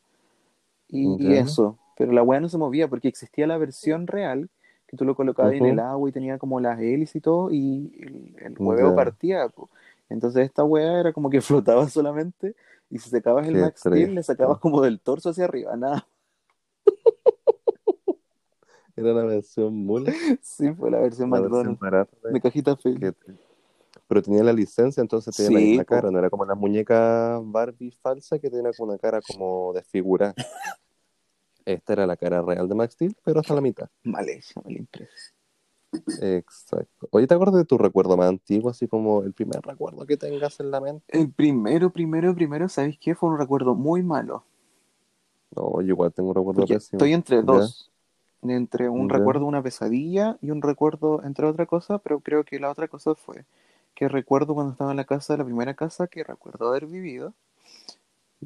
y, y Ya. eso. Pero la weá no se movía porque existía la versión real que tú lo colocabas en el agua y tenía como las hélices y todo y el, el hueveo partía. po. Entonces esta weá era como que flotaba solamente y si sacabas el Qué Max Steel le sacabas como del torso hacia arriba, nada. Era la versión mula, Sí, fue la versión la McDonald's de cajita feliz. te- Pero tenía la licencia, entonces tenía la Sí, misma po. cara. No era como la muñeca Barbie falsa que tenía como una cara como desfigurada. Esta era la cara real de Max Steel, pero hasta la mitad. Mal hecho, mal impreso. Exacto. Oye, ¿te acuerdas de tu recuerdo más antiguo? Así como el primer recuerdo que tengas en la mente. El primero, primero, primero, ¿sabéis qué? Fue un recuerdo muy malo. No, yo igual tengo un recuerdo Porque pésimo. estoy entre Ya. Entre un Ya. recuerdo de una pesadilla y un recuerdo entre otra cosa, pero creo que la otra cosa fue que recuerdo cuando estaba en la casa, la primera casa que recuerdo haber vivido.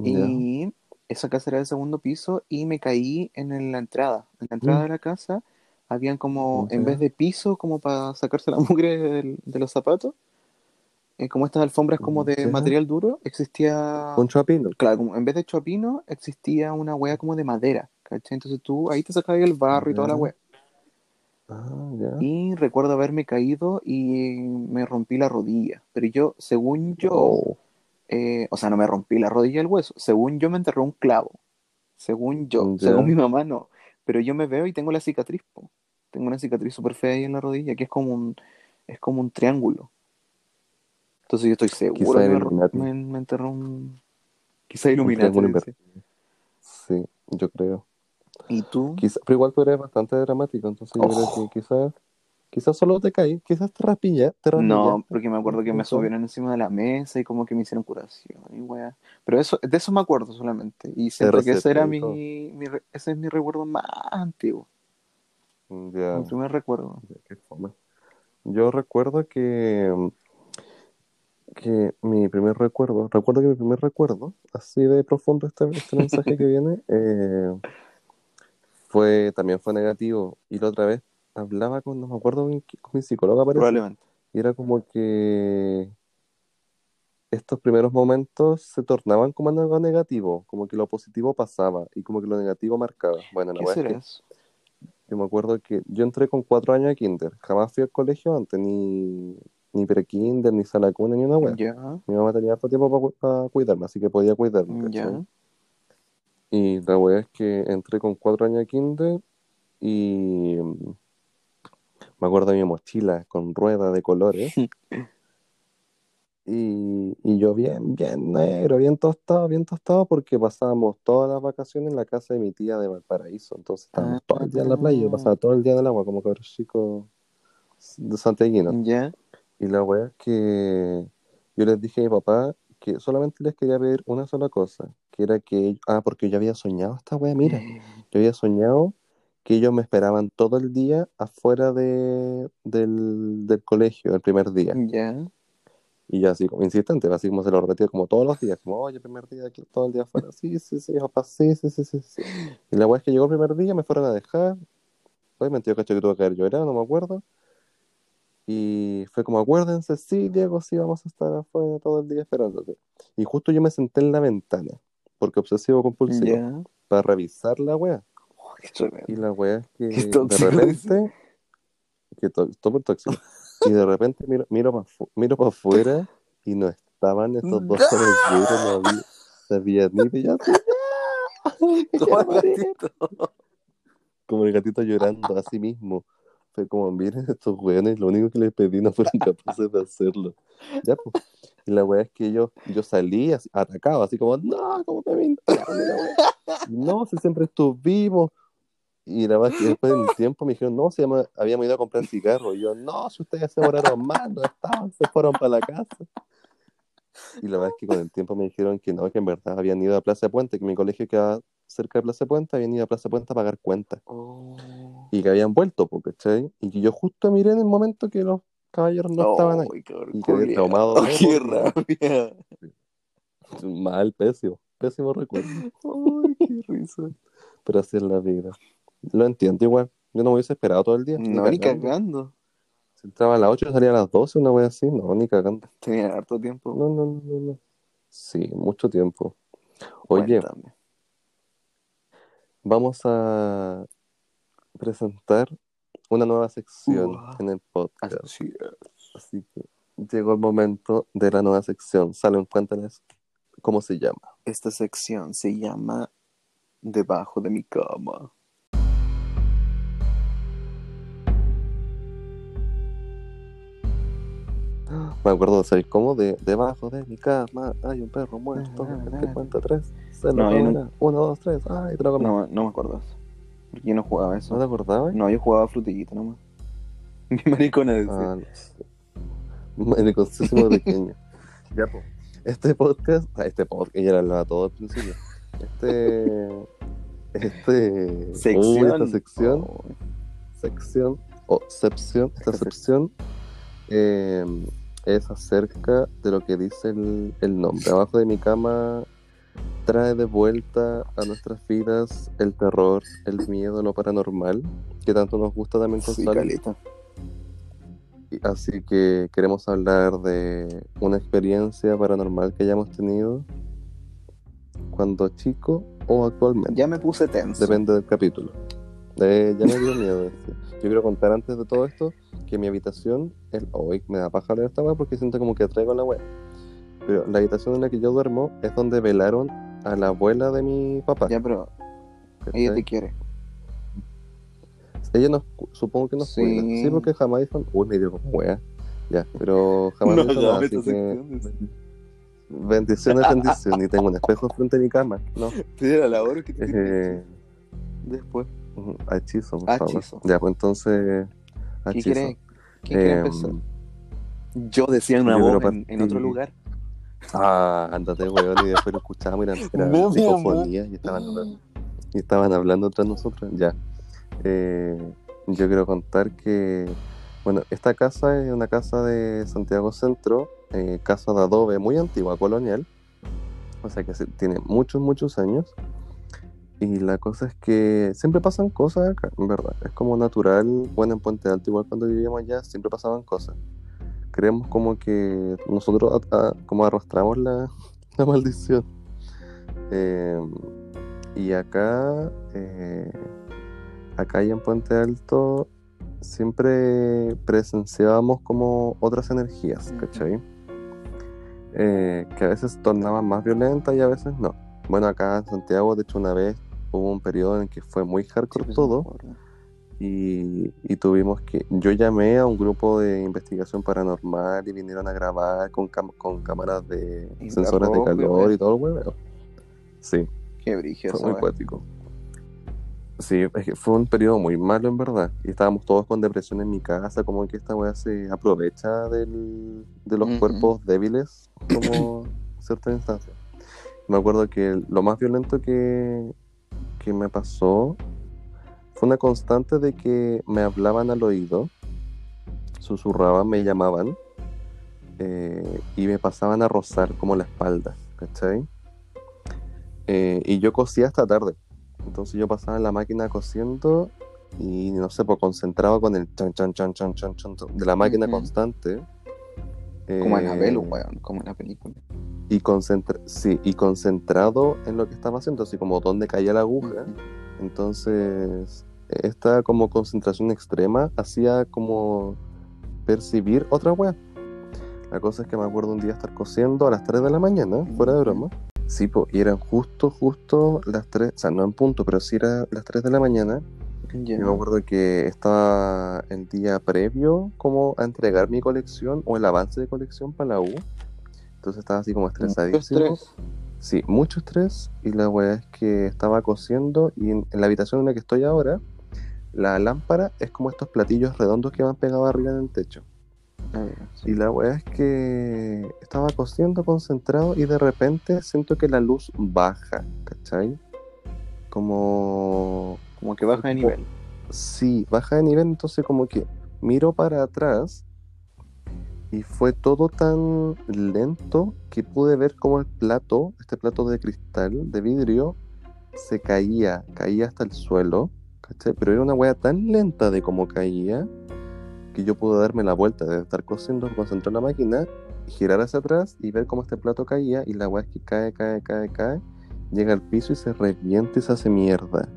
Y esa casa era del segundo piso y me caí en la entrada. En la entrada Mm. de la casa habían como, en vez de piso, como para sacarse la mugre del- de los zapatos, eh, como estas alfombras como de material duro, existía, Un chapino. claro, como en vez de chopino, existía una wea como de madera, ¿cachai? Entonces tú ahí te sacabas el barro y toda la wea. Ah, ya. Y recuerdo haberme caído y me rompí la rodilla. Pero yo, según yo, Oh, eh, o sea, no me rompí la rodilla del hueso. Según yo me enterró un clavo. Según yo, según mi mamá no. Pero yo me veo y tengo la cicatriz, po. Tengo una cicatriz súper fea ahí en la rodilla, que es como un, es como un triángulo. Entonces yo estoy seguro Quizá que me, me- enterró un... Quizá dice. sí, yo creo. ¿Y tú? Quizá, pero igual tú eres bastante dramático, entonces yo creo Oh. que quizás, quizás solo te caí, quizás te rapilla, te No, porque me acuerdo que me subieron encima de la mesa y como que me hicieron curación y weá. Pero eso, de eso me acuerdo solamente. Y siento que ese era mi, ese es mi recuerdo más antiguo. Ya, Mi primer recuerdo. ya, qué fome. Yo recuerdo que, que mi primer recuerdo, recuerdo que mi primer recuerdo, así de profundo este, este mensaje que viene, eh, fue, también fue negativo. Y la otra vez hablaba con, no me acuerdo con, mi psicóloga, parece. Probablemente. Y era como que estos primeros momentos se tornaban como algo negativo, como que lo positivo pasaba y como que lo negativo marcaba. Bueno, la ¿Qué será que yo me acuerdo que yo entré con cuatro años de kinder, jamás fui al colegio antes, ni, ni pre-kinder, ni sala cuna, ni una wea. Ya, Mi mamá tenía harto tiempo para cuidarme, así que podía cuidarme. Y la wea es que entré con cuatro años de kinder y mm, me acuerdo de mi mochila con ruedas de colores. Y, y yo bien, bien negro, bien tostado, bien tostado, porque pasábamos todas las vacaciones en la casa de mi tía de Valparaíso. Entonces estábamos Ah. todo el día en la playa, yo pasaba todo el día en el agua, como cabrón chico de Santiaguino. Ya, Y la wea es que yo les dije a mi papá que solamente les quería pedir una sola cosa, que era que, ah, porque yo había soñado esta wea, mira, yo había soñado que ellos me esperaban todo el día afuera de, del, del colegio, el primer día. ya. Y yo así como insistente, así como se lo repetía como todos los días, como, oye, primer día, aquí, todo el día afuera, sí, sí, sí, papá, sí, sí, sí, sí, sí. Y la wea es que llegó el primer día, me fueron a dejar, obviamente yo cacho que tuve que haber llorado, no me acuerdo. Y fue como, acuérdense, sí, Diego, sí, vamos a estar afuera todo el día esperándote. Y justo yo me senté en la ventana, porque obsesivo compulsivo, para revisar la wea. Oh. Y la wea es que de repente, que to- súper tóxico. Y de repente miro, miro para miro pa afuera y no estaban esos dos cabelleros, no había, no había ni de ya, Como el gatito. como el gatito llorando a sí mismo. Fue como, miren estos weones, lo único que les pedí no fueron capaces de hacerlo. Ya, pues. Y la wea es que yo, yo salí así, atacado, así como, no, ¿cómo te mintieron? No, si siempre estuvimos. Y la verdad es que después de un tiempo me dijeron, no, se llama, habíamos ido a comprar cigarros. Y yo, no, si ustedes se demoraron más, no estaban, se fueron para la casa. Y la verdad es que con el tiempo me dijeron que no, que en verdad habían ido a Plaza Puente, que mi colegio quedaba cerca de Plaza Puente, habían ido a Plaza Puente a pagar cuentas. Oh. Y que habían vuelto, po, ¿cachai? Y que yo justo miré en el momento que los caballeros no estaban ahí. Cabrón, Y quedé traumado de Qué rabia. Mal, pésimo, pésimo recuerdo. Ay, qué risa. Pero así es la vida. Lo entiendo igual. Yo no me hubiese esperado todo el día. No, ni cagando. cagando. Si entraba a las 8 y salía a las 12, una wea así. No, ni cagando. Tenía harto tiempo. No, no, no, no, no. Sí, mucho tiempo. Oye, Cuéntame. vamos a presentar una nueva sección en el podcast. Así es. Así que llegó el momento de la nueva sección. Salen, cuéntales cómo se llama. Esta sección se llama Debajo de mi cama. Me acuerdo de ser cómo de debajo de mi cama hay un perro muerto. El que cuenta tres. Se lo No. Uno, dos, tres. Ay, te lo. No, no me acuerdo yo no jugaba eso. ¿No te acordabas? No, yo jugaba frutillita nomás. Mi maricona decía. Ah, no sé. Mariconcísimo pequeño. ya, pues. Este podcast, este podcast, ella lo hablaba todo al principio. Este. Este. sección. esta sección. Oh, Sección. O sección. Esta Esta sección. eh, es acerca de lo que dice el, el nombre. Abajo de mi cama trae de vuelta a nuestras vidas el terror, el miedo, lo paranormal, que tanto nos gusta también con Sí, Así que queremos hablar de una experiencia paranormal que hayamos tenido cuando chico o actualmente. Ya me puse tenso. Depende del capítulo. Eh, ya me dio miedo. este. Yo quiero contar antes de todo esto que mi habitación, el, hoy me da paja leer esta weá porque siento como que traigo la weá. Pero la habitación en la que yo duermo es donde velaron a la abuela de mi papá. Ya, pero ¿cachai? ella te quiere. Ella nos, cu- supongo que nos Sí. cuida. Sí, porque jamás dijo, uy, me dio como weá. Ya, pero jamás No dijo nada, así que secciones. bendición es bendición. Y tengo un espejo frente a mi cama. No, Te la labor que te eh, después. hechizo, por favor. Hechizo. Ya, pues entonces, ¿Quién hechizo. quiere, quién quiere Em, empezar? Yo decía una voz en, en otro lugar. Ah, ándate, weón, y después lo escuchamos y eran, No, psicofonías y estaban hablando, y estaban hablando tras nosotros. Ya. Eh, yo quiero contar que, bueno, esta casa es una casa de Santiago Centro, eh, casa de adobe muy antigua, colonial, o sea que tiene muchos, muchos años. Y la cosa es que siempre pasan cosas acá, en verdad. Es como natural, bueno, en Puente Alto, igual cuando vivíamos allá, siempre pasaban cosas. Creemos como que nosotros a- a- como arrastramos la, la maldición. Eh, y acá, eh, acá y en Puente Alto, siempre presenciábamos como otras energías. ¿cachai? Eh, que a veces tornaban más violentas y a veces no. Bueno, acá en Santiago, de hecho, una vez hubo un periodo en el que fue muy hardcore todo. Y, y tuvimos que. Yo llamé a un grupo de investigación paranormal y vinieron a grabar con, cam- con cámaras de Y sensores de calor y todo el hueveo. Sí, Qué brillo fue muy cuático. Sí, es que fue un periodo muy malo en verdad. Y estábamos todos con depresión en mi casa, como que esta weá se aprovecha del- de los cuerpos débiles como cierta instancia. Me acuerdo que lo más violento que, que me pasó fue una constante de que me hablaban al oído, susurraban, me llamaban eh, y me pasaban a rozar como la espalda, ¿cachai? Eh, y yo cosía hasta tarde. Entonces yo pasaba en la máquina cosiendo y no sé, pues concentrado con el chan chan chan chan chan chan de la máquina constante. Como Eh, Anabel, weón, como en la película. y, concentra sí, y concentrado en lo que estaba haciendo, así como donde caía la aguja. Entonces, esta como concentración extrema hacía como percibir otra wea. La cosa es que me acuerdo un día estar cosiendo a las 3 de la mañana, fuera de broma. Sí, po, y eran justo, justo las 3, o sea, no en punto, pero sí era las 3 de la mañana. Ya. Y me acuerdo que estaba el día previo como a entregar mi colección o el avance de colección para la U. Entonces estaba así como Mucho estresadísimo. estrés. Sí, mucho estrés. Y la weá es que estaba cosiendo y en, en la habitación en la que estoy ahora, la lámpara es como estos platillos redondos que van pegados arriba en el techo. A ver, sí. Y la weá es que estaba cosiendo concentrado y de repente siento que la luz baja, ¿cachai? Como... Como que baja de nivel. Sí, baja de nivel, entonces como que miro para atrás y fue todo tan lento que pude ver como el plato, este plato de cristal, de vidrio, se caía, caía hasta el suelo, Pero era una wea tan lenta de cómo caía que yo pude darme la vuelta de estar cosiendo, concentrar la máquina, girar hacia atrás y ver cómo este plato caía y la wea es que cae, cae, cae, cae, llega al piso y se revienta y se hace mierda.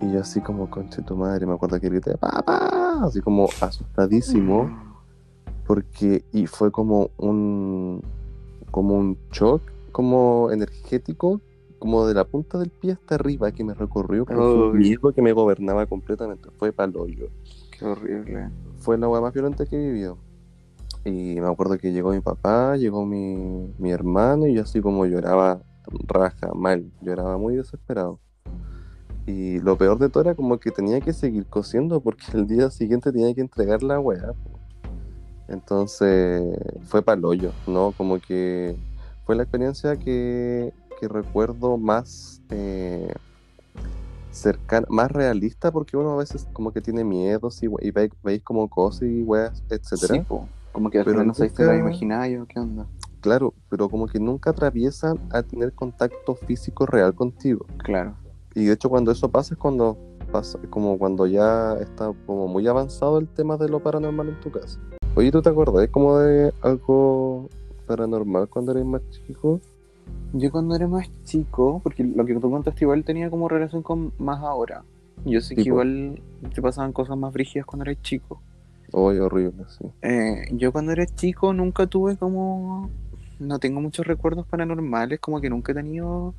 Y yo así como, conche tu madre, me acuerdo que grité, papá, así como asustadísimo, porque, y fue como un, como un shock, como energético, como de la punta del pie hasta arriba, que me recorrió, pero fue un Uy. miedo que me gobernaba completamente, fue palo yo. Qué horrible. Fue la hueá más violenta que he vivido. Y me acuerdo que llegó mi papá, llegó mi, mi hermano, y yo así como lloraba raja, mal, lloraba muy desesperado. Y lo peor de todo era como que tenía que seguir cosiendo porque el día siguiente tenía que entregar la weá. Entonces fue palollo, ¿no? Como que fue la experiencia que, que recuerdo más eh, cercana, más realista porque uno a veces como que tiene miedos y, y ve- veis como cosas y weas, etcétera. Sí, po. Como que al Pero final no sabes si lo nunca- imaginario, ¿qué onda? Claro, pero como que nunca atraviesan a tener contacto físico real contigo. Claro. Y de hecho cuando eso pasa es cuando pasa, como cuando ya está como muy avanzado el tema de lo paranormal en tu casa. Oye, ¿tú te acordás como de algo paranormal cuando eres más chico? Yo cuando era más chico, porque lo que tú contaste igual tenía como relación con más ahora. Yo sé que igual te pasaban cosas más brígidas cuando eras chico. Oye, horrible, sí. Eh, yo cuando era chico nunca tuve como... No tengo muchos recuerdos paranormales, como que nunca he tenido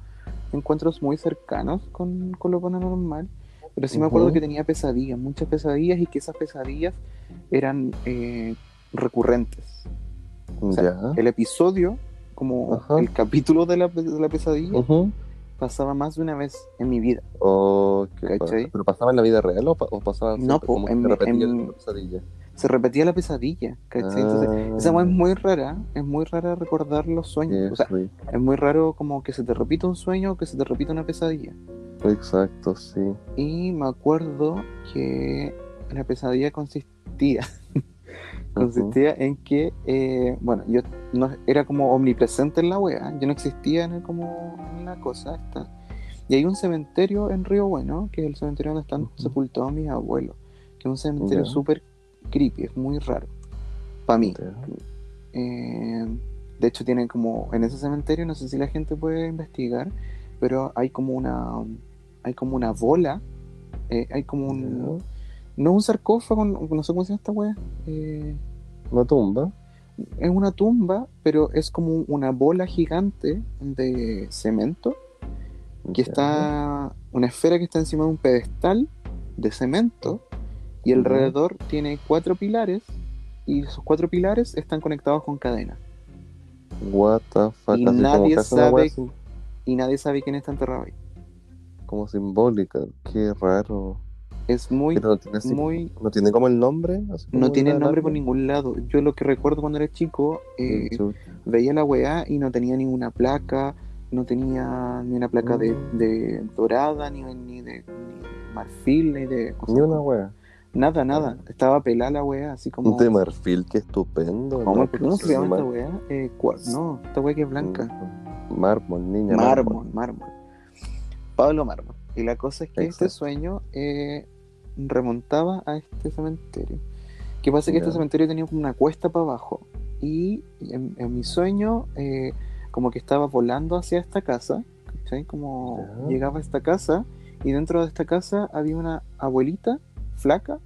encuentros muy cercanos con, con lo paranormal. Pero sí me acuerdo que tenía pesadillas, muchas pesadillas, y que esas pesadillas eran eh, recurrentes. O sea. El episodio, como Ajá. el capítulo de la, de la pesadilla, pasaba más de una vez en mi vida. Oh. ¿Pero pasaba en la vida real o, pa- o pasaba No, po, en- se repetía en- la pesadilla? Se repetía la pesadilla, ¿cachai? Entonces, Ah, esa es muy rara, es muy rara recordar los sueños. O sea, es muy raro como que se te repita un sueño o que se te repita una pesadilla. Exacto, sí. Y me acuerdo que la pesadilla consistía, consistía en que, eh, bueno, yo no era como omnipresente en la wea, yo no existía en el- como en la cosa esta. Y hay un cementerio en Río Bueno, que es el cementerio donde están sepultados mis abuelos, que es un cementerio súper creepy, es muy raro. Para mí. Eh, de hecho, tienen como en ese cementerio, no sé si la gente puede investigar, pero hay como una hay como una bola, eh, hay como un no un sarcófago, no no sé cómo se llama esta wea, eh, Una tumba. es una tumba, pero es como una bola gigante de cemento que está una esfera que está encima de un pedestal de cemento y alrededor tiene cuatro pilares y esos cuatro pilares están conectados con cadenas. What the fuck. Y nadie sabe- y nadie sabe quién está enterrado ahí. como simbólica. Qué raro. Es muy, Pero no tiene, muy... no tiene como el nombre. No en tiene nombre por ningún lado. Yo lo que recuerdo cuando era chico, eh, Chuta. veía la weá y no tenía ninguna placa, no tenía ni una placa de, Mm. de dorada, ni, ni de ni marfil, ni de... sea, Ni una wea. Nada, nada. Estaba pelada la weá, así como... De marfil, qué estupendo. ¿Cómo, ¿no? cómo se llama esta weá? Eh, cua- no, esta weá que es blanca. Mármol, niña. Mármol, mármol. Pablo Mármol. Y la cosa es que este sueño eh, remontaba a este cementerio. ¿Qué pasa? Que este cementerio tenía como una cuesta para abajo. Y en, en mi sueño, eh, como que estaba volando hacia esta casa. ¿cachai? Como llegaba a esta casa. Y dentro de esta casa había una abuelita flaca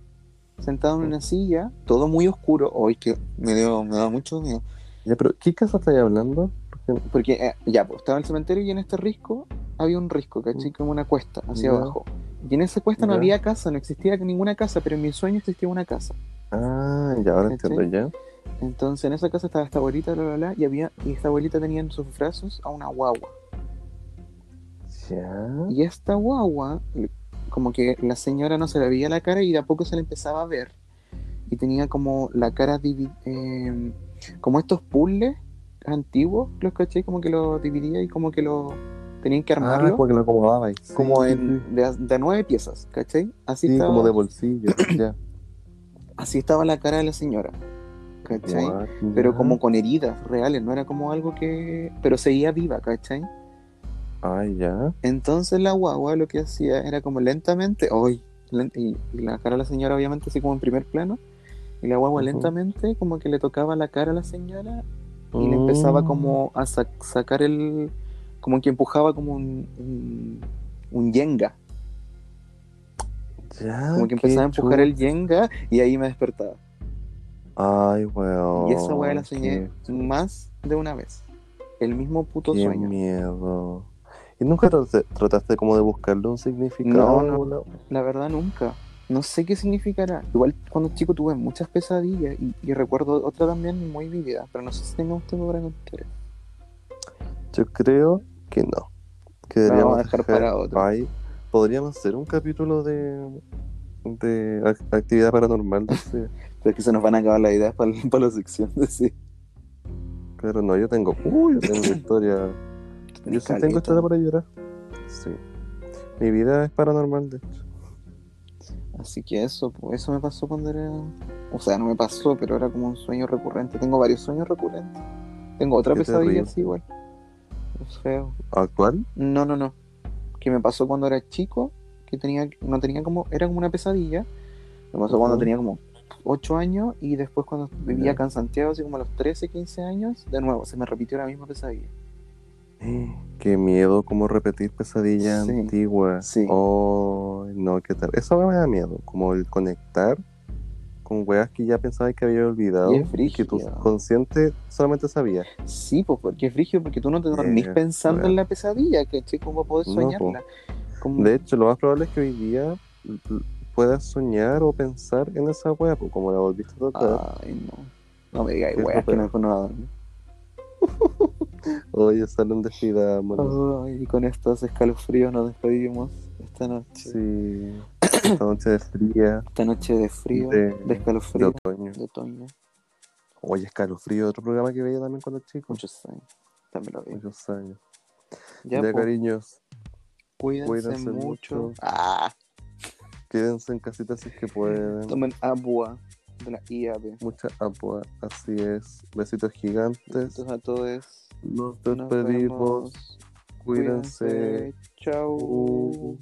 sentada en una silla, todo muy oscuro. Hoy que me dio, me da mucho miedo. Ya, pero ¿qué casa estáis hablando? Porque eh, ya, pues estaba el cementerio y en este risco había un risco, ¿cachai? Como una cuesta hacia abajo. Y en esa cuesta no había casa, no existía ninguna casa, pero en mi sueño existía una casa. Ah, ya ahora ¿Cachai? entiendo ya. Entonces en esa casa estaba esta abuelita, bla, bla, bla, y, había, y esta abuelita tenía en sus brazos a una guagua. Ya. Y esta guagua, como que la señora no se le veía la cara y de a poco se le empezaba a ver. Y tenía como la cara eh, como estos puzzles antiguos, los caché, como que lo dividía y como que lo tenían que Ah, armarlo. porque lo acomodaba ahí. como Sí, en de, nueve piezas, ¿cachai? Así, Sí, estaba, como de bolsillo, ya. así estaba la cara de la señora, ¿cachai? What? Pero como con heridas reales, no era como algo que... Pero seguía viva, ¿cachai? Ay, ya. Entonces la guagua lo que hacía era como lentamente, len- y, y la cara de la señora obviamente así como en primer plano, y la guagua lentamente como que le tocaba la cara a la señora y le empezaba Mm. como a sa- sacar el... como que empujaba como un... un, un yenga, Ya. como que empezaba a empujar el yenga y ahí me despertaba. Ay, weón. Y esa weá la soñé qué- más de una vez. El mismo puto Qué sueño. miedo. ¿Y nunca trataste, trataste como de buscarle un significado? No, no. La verdad nunca. No sé qué significará. Igual cuando chico tuve muchas pesadillas y, y recuerdo otra también muy vívida, pero no sé si tengamos tiempo para contar. Yo creo que no. Que deberíamos dejar para otro. Ay, podríamos hacer un capítulo de, de ac- actividad paranormal. no sé. Pero es que se nos van a acabar las ideas para, para la sección de sí. Pero no, yo tengo. Uy, yo tengo historia. Yo sí tengo historia para llorar. Sí. Mi vida es paranormal, de hecho. Así que eso, pues eso me pasó cuando era, O sea, no me pasó, pero era como un sueño recurrente. Tengo varios sueños recurrentes. Tengo otra pesadilla así igual. Es feo. ¿Actual? No, no, no. Que me pasó cuando era chico, que tenía, no tenía como, era como una pesadilla. Me pasó cuando tenía como 8 años y después cuando vivía acá en Santiago, así como a los 13, 15 años, de nuevo, se me repitió la misma pesadilla. Qué miedo como repetir pesadillas Sí. antiguas. Sí. Oh, no, qué tal. Eso me da miedo, como el conectar con weas que ya pensabas que había olvidado Y es que tu consciente solamente sabía. Sí, pues porque es frigio, porque tú no te dormís pensando en la pesadilla, ¿cachai? ¿Cómo podés No, soñarla? Como- De hecho, lo más probable es que hoy día puedas soñar o pensar en esa wea, pues como la volviste a tocar. Ay, no. No me digáis, weas, que no, no va a dormir. Oye, salen despidámonos. Ay, y con estos escalofríos nos despedimos esta noche. Sí. Esta noche de fría, Esta noche de frío, De- de, de escalofrío, otoño. de otoño. Oye, escalofrío, otro programa que veía también cuando chico. Muchos años. También lo vi. Muchos años. Ya, cariños, cuídense, cuídense mucho. mucho. Ah, quédense en casita si es que pueden. tomen agua de la IAB. Mucha agua, así es. Besitos gigantes. Besitos a todos. Nos despedimos. vemos. Cuídense. Chao.